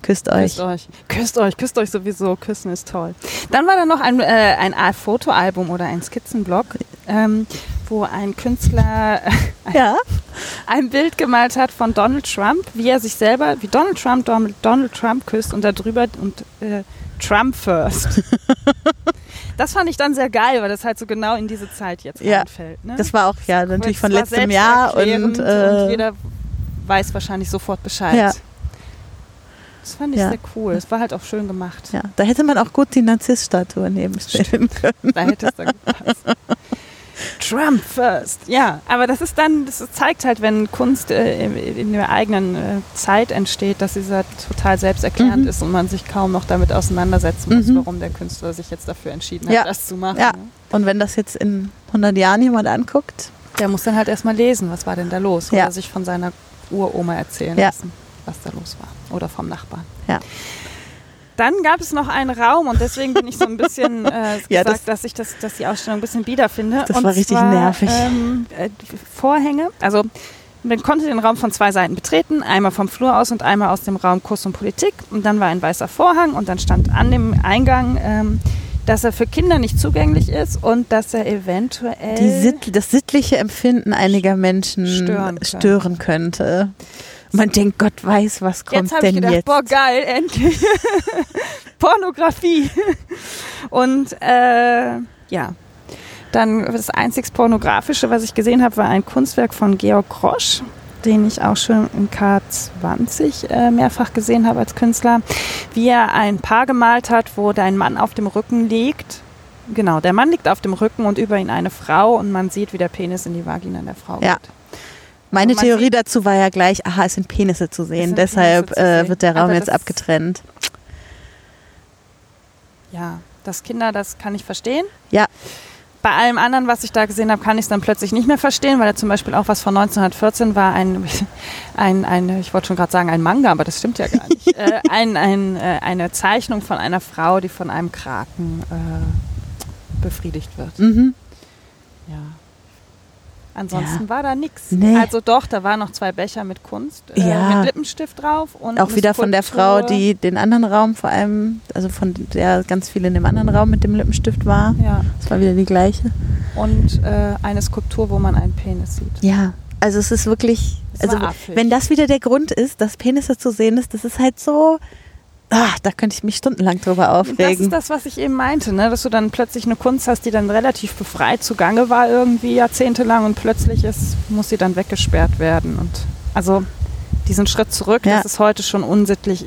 küsst euch. Küsst euch. Küsst euch, küsst euch sowieso. Küssen ist toll. Dann war da noch ein, äh, ein A- Fotoalbum oder ein Skizzenblock, ähm, wo ein Künstler äh, Ja, ein Bild gemalt hat von Donald Trump, wie er sich selber, wie Donald Trump Donald, Donald Trump küsst und darüber und äh, Trump first. das fand ich dann sehr geil, weil das halt so genau in diese Zeit jetzt Ja, reinfällt. Ne? das war auch ja natürlich von letztem Jahr und, äh, jeder weiß wahrscheinlich sofort Bescheid. Ja. Das fand ich Ja. sehr cool. Es war halt auch schön gemacht. ja, da hätte man auch gut die Narzisst-Statue nebenstellen können. Da hätte es dann gepasst. Trump first. Ja, aber das ist dann, das zeigt halt, wenn Kunst äh, in- der eigenen äh, Zeit entsteht, dass sie halt total selbsterklärend Mhm. ist und man sich kaum noch damit auseinandersetzen muss, Mhm. warum der Künstler sich jetzt dafür entschieden hat, Ja. das zu machen. Ja. ne? Und wenn das jetzt in 100 Jahren jemand anguckt, Der muss dann halt erstmal lesen, was war denn da los? Ja. Oder sich von seiner Uroma erzählen Ja. lassen, was da los war. Oder vom Nachbarn. Ja. Dann gab es noch einen Raum und deswegen bin ich so ein bisschen äh, Ja, gesagt, das- dass ich das, dass die Ausstellung ein bisschen wiederfinde. Das und war richtig zwar, nervig. Ähm, äh, Vorhänge, also man konnte den Raum von zwei Seiten betreten, einmal vom Flur aus und einmal aus dem Raum Kuss und Politik. Und dann war ein weißer Vorhang und dann stand an dem Eingang, ähm, dass er für Kinder nicht zugänglich ist und dass er eventuell Sitt, das sittliche Empfinden einiger Menschen Stören stören könnte. Man denkt, Gott weiß, was kommt Jetzt denn gedacht, jetzt. boah, geil, endlich. Pornografie. Und äh, ja, Dann das einzig pornografische, was ich gesehen habe, war ein Kunstwerk von Georg Grosch, den ich auch schon in K20 äh, mehrfach gesehen habe als Künstler, wie er ein Paar gemalt hat, wo dein Mann auf dem Rücken liegt. Genau, der Mann liegt auf dem Rücken und über ihn eine Frau und man sieht, wie der Penis in die Vagina der Frau Ja. geht. Meine Theorie dazu war ja gleich, aha, es sind Penisse zu sehen, deshalb zu äh, sehen. wird der Raum Aber jetzt abgetrennt. Ja, das Kinder, das kann ich verstehen. Ja. Bei allem anderen, was ich da gesehen habe, kann ich es dann plötzlich nicht mehr verstehen, weil da zum Beispiel auch was von 1914 war, ein, ein, ein ich wollte schon gerade sagen, ein Manga, aber das stimmt ja gar nicht. äh, ein, ein, äh, eine Zeichnung von einer Frau, die von einem Kraken äh, befriedigt wird. Mhm. Ansonsten Ja. war da nichts. Nee. Also doch, da waren noch zwei Becher mit Kunst, äh, Ja. mit Lippenstift drauf. Und Auch wieder von der Frau, die den anderen Raum vor allem, also von der ganz viel in dem anderen Raum mit dem Lippenstift war. Ja. Das war wieder die gleiche. Und äh, eine Skulptur, wo man einen Penis sieht. Ja, also es ist wirklich, Es also wenn das wieder der Grund ist, dass Penisse zu sehen ist, das ist halt so, ah, da könnte ich mich stundenlang drüber Das aufregen. ist das, was ich eben meinte, ne? dass du dann plötzlich eine Kunst hast, die dann relativ befreit zugange war irgendwie jahrzehntelang und plötzlich ist, muss sie dann weggesperrt werden. Und also diesen Schritt zurück, Ja. das ist heute schon unsittlich,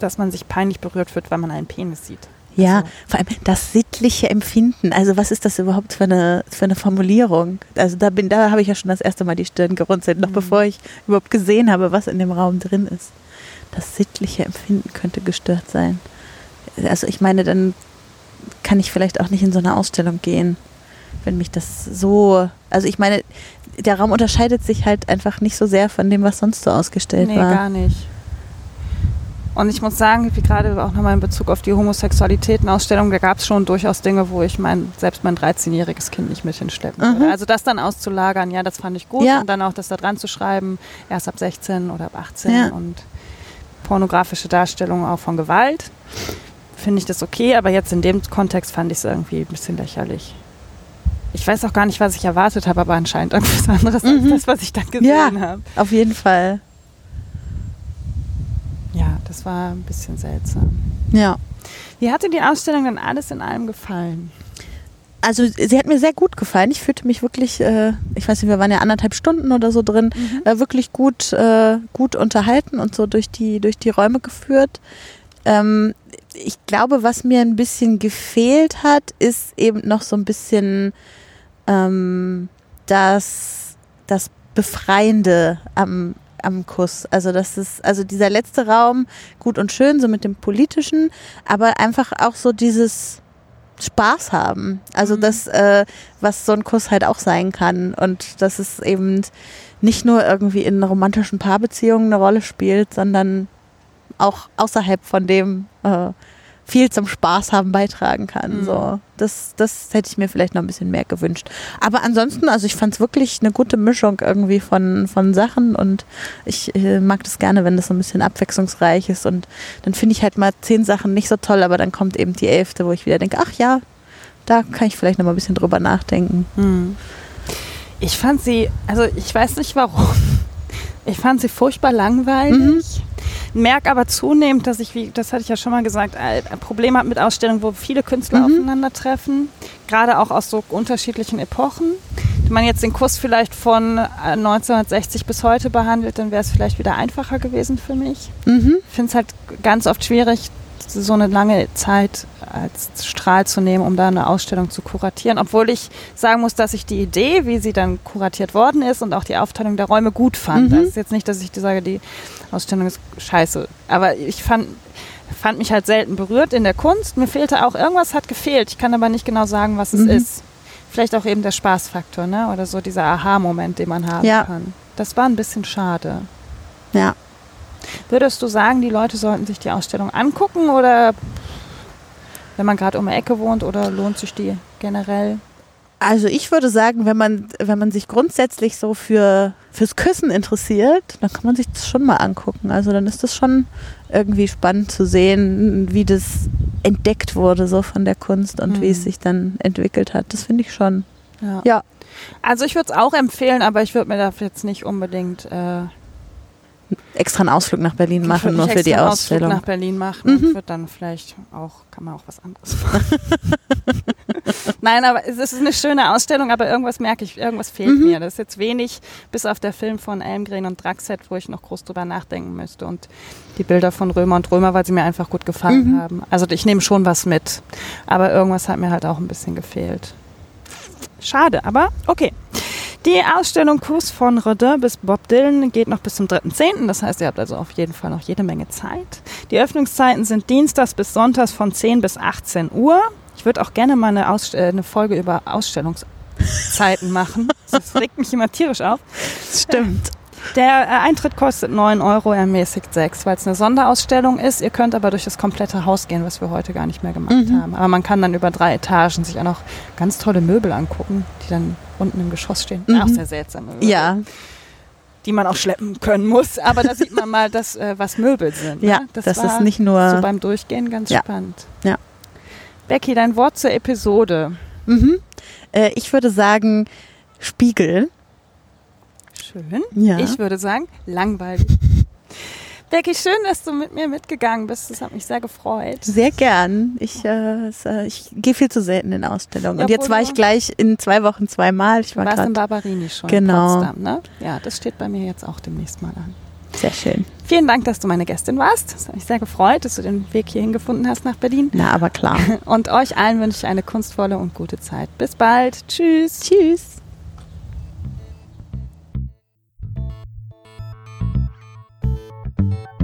dass man sich peinlich berührt wird, weil man einen Penis sieht. Ja, Also- vor allem das sittliche Empfinden. Also was ist das überhaupt für eine, für eine Formulierung? Also da bin, da habe ich ja schon das erste Mal die Stirn gerunzelt, noch Mhm. bevor ich überhaupt gesehen habe, was in dem Raum drin ist. Das sittliche Empfinden könnte gestört sein. Also ich meine, dann kann ich vielleicht auch nicht in so eine Ausstellung gehen, wenn mich das so. Also ich meine, der Raum unterscheidet sich halt einfach nicht so sehr von dem, was sonst so ausgestellt nee, war. gar nicht. Und ich muss sagen, wie gerade auch nochmal in Bezug auf die Homosexualitäten-Ausstellung, da gab es schon durchaus Dinge, wo ich mein, selbst mein 13-jähriges Kind nicht mit hinschleppen Mhm. würde. Also das dann auszulagern, ja, das fand ich gut. Ja. Und dann auch das da dran zu schreiben, erst ab 16 oder ab 18 Ja. und pornografische Darstellungen auch von Gewalt, finde ich das okay. Aber jetzt in dem Kontext fand ich es irgendwie ein bisschen lächerlich. Ich weiß auch gar nicht, was ich erwartet habe, aber anscheinend irgendwas anderes Mhm. als das, was ich dann gesehen Ja. habe. Auf jeden Fall. Ja, das war ein bisschen seltsam. Ja. Wie hatte die Ausstellung denn alles in allem gefallen? Also sie hat mir sehr gut gefallen. Ich fühlte mich wirklich, äh, ich weiß nicht, wir waren ja anderthalb Stunden oder so drin, äh, wirklich gut, äh, gut unterhalten und so durch die, durch die Räume geführt. Ähm, ich glaube, was mir ein bisschen gefehlt hat, ist eben noch so ein bisschen ähm, das, das Befreiende am, am Kuss. Also das ist, also dieser letzte Raum, gut und schön, so mit dem Politischen, aber einfach auch so dieses Spaß haben. Also Mhm. das, äh, was so ein Kuss halt auch sein kann. Und dass es eben nicht nur irgendwie in romantischen Paarbeziehungen eine Rolle spielt, sondern auch außerhalb von dem äh, viel zum Spaß haben beitragen kann. Mhm. So, das, das hätte ich mir vielleicht noch ein bisschen mehr gewünscht. Aber ansonsten, also ich fand es wirklich eine gute Mischung irgendwie von, von Sachen und ich äh, mag das gerne, wenn das so ein bisschen abwechslungsreich ist und dann finde ich halt mal zehn Sachen nicht so toll, aber dann kommt eben die elfte, wo ich wieder denke, ach ja, da kann ich vielleicht noch mal ein bisschen drüber nachdenken. Hm. Ich fand sie, also ich weiß nicht warum. Ich fand sie furchtbar langweilig. Merk aber zunehmend, dass ich, wie, das hatte ich ja schon mal gesagt, ein Problem habe mit Ausstellungen, wo viele Künstler Mhm. aufeinandertreffen. Gerade auch aus so unterschiedlichen Epochen. Wenn man jetzt den Kurs vielleicht von äh, 1960 bis heute behandelt, dann wäre es vielleicht wieder einfacher gewesen für mich. Mhm. Ich finde es halt ganz oft schwierig, so eine lange Zeit als Strahl zu nehmen, um da eine Ausstellung zu kuratieren. Obwohl ich sagen muss, dass ich die Idee, wie sie dann kuratiert worden ist und auch die Aufteilung der Räume gut fand. Mhm. Das ist jetzt nicht, dass ich sage, die Ausstellung ist scheiße. Aber ich fand, fand mich halt selten berührt in der Kunst. Mir fehlte auch, irgendwas hat gefehlt. Ich kann aber nicht genau sagen, was es Mhm. ist. Vielleicht auch eben der Spaßfaktor, ne? Oder so dieser Aha-Moment, den man haben Ja. kann. Das war ein bisschen schade. Ja. Würdest du sagen, die Leute sollten sich die Ausstellung angucken oder wenn man gerade um die Ecke wohnt oder lohnt sich die generell? Also ich würde sagen, wenn man, wenn man sich grundsätzlich so für fürs Küssen interessiert, dann kann man sich das schon mal angucken. Also dann ist das schon irgendwie spannend zu sehen, wie das entdeckt wurde so von der Kunst und wie Mhm. es sich dann entwickelt hat. Das finde ich schon. Ja. Ja. Also ich würde es auch empfehlen, aber ich würde mir dafür jetzt nicht unbedingt äh, extra einen Ausflug nach Berlin machen, nur für die einen Ausflug Ausstellung. nach Berlin machen und wird dann vielleicht auch, kann man auch was anderes machen. Nein, aber es ist eine schöne Ausstellung, aber irgendwas merke ich, irgendwas fehlt mir. Das ist jetzt wenig, bis auf der Film von Elmgren und Draxet, wo ich noch groß drüber nachdenken müsste und die Bilder von Römer und Römer, weil sie mir einfach gut gefallen haben. Also ich nehme schon was mit, aber irgendwas hat mir halt auch ein bisschen gefehlt. Schade, aber okay. Die Ausstellung Kurs von Rodin bis Bob Dylan geht noch bis zum 3.10. Das heißt, ihr habt also auf jeden Fall noch jede Menge Zeit. Die Öffnungszeiten sind dienstags bis sonntags von 10 bis 18 Uhr. Ich würde auch gerne mal eine, Ausst äh, eine Folge über Ausstellungszeiten machen. Das regt mich immer tierisch auf. Stimmt. Der äh, Eintritt kostet 9 Euro, ermäßigt 6, weil es eine Sonderausstellung ist. Ihr könnt aber durch das komplette Haus gehen, was wir heute gar nicht mehr gemacht haben. Aber man kann dann über drei Etagen sich auch noch ganz tolle Möbel angucken, die dann unten im Geschoss stehen. Auch sehr seltsame Möbel, Ja, die man auch schleppen können muss. Aber da sieht man mal, dass, äh, was Möbel sind. ja, ne? das, war ist nicht nur. so beim Durchgehen ganz Ja. spannend. Ja. Becky, dein Wort zur Episode. mhm. äh, ich würde sagen, Spiegel. Schön. Ja. Ich würde sagen, langweilig. Becky, schön, dass du mit mir mitgegangen bist. Das hat mich sehr gefreut. Sehr gern. Ich, äh, äh, ich gehe viel zu selten in Ausstellungen. Ja, Und jetzt war ich gleich in zwei Wochen zweimal. Ich Du war warst in gerade Barberini schon Genau. in Potsdam, ne? Ja, das steht bei mir jetzt auch demnächst mal an. sehr schön. Vielen Dank, dass du meine Gästin warst. Es hat mich sehr gefreut, dass du den Weg hierhin gefunden hast nach Berlin. Na, aber klar. Und euch allen wünsche ich eine kunstvolle und gute Zeit. Bis bald. Tschüss. Tschüss. you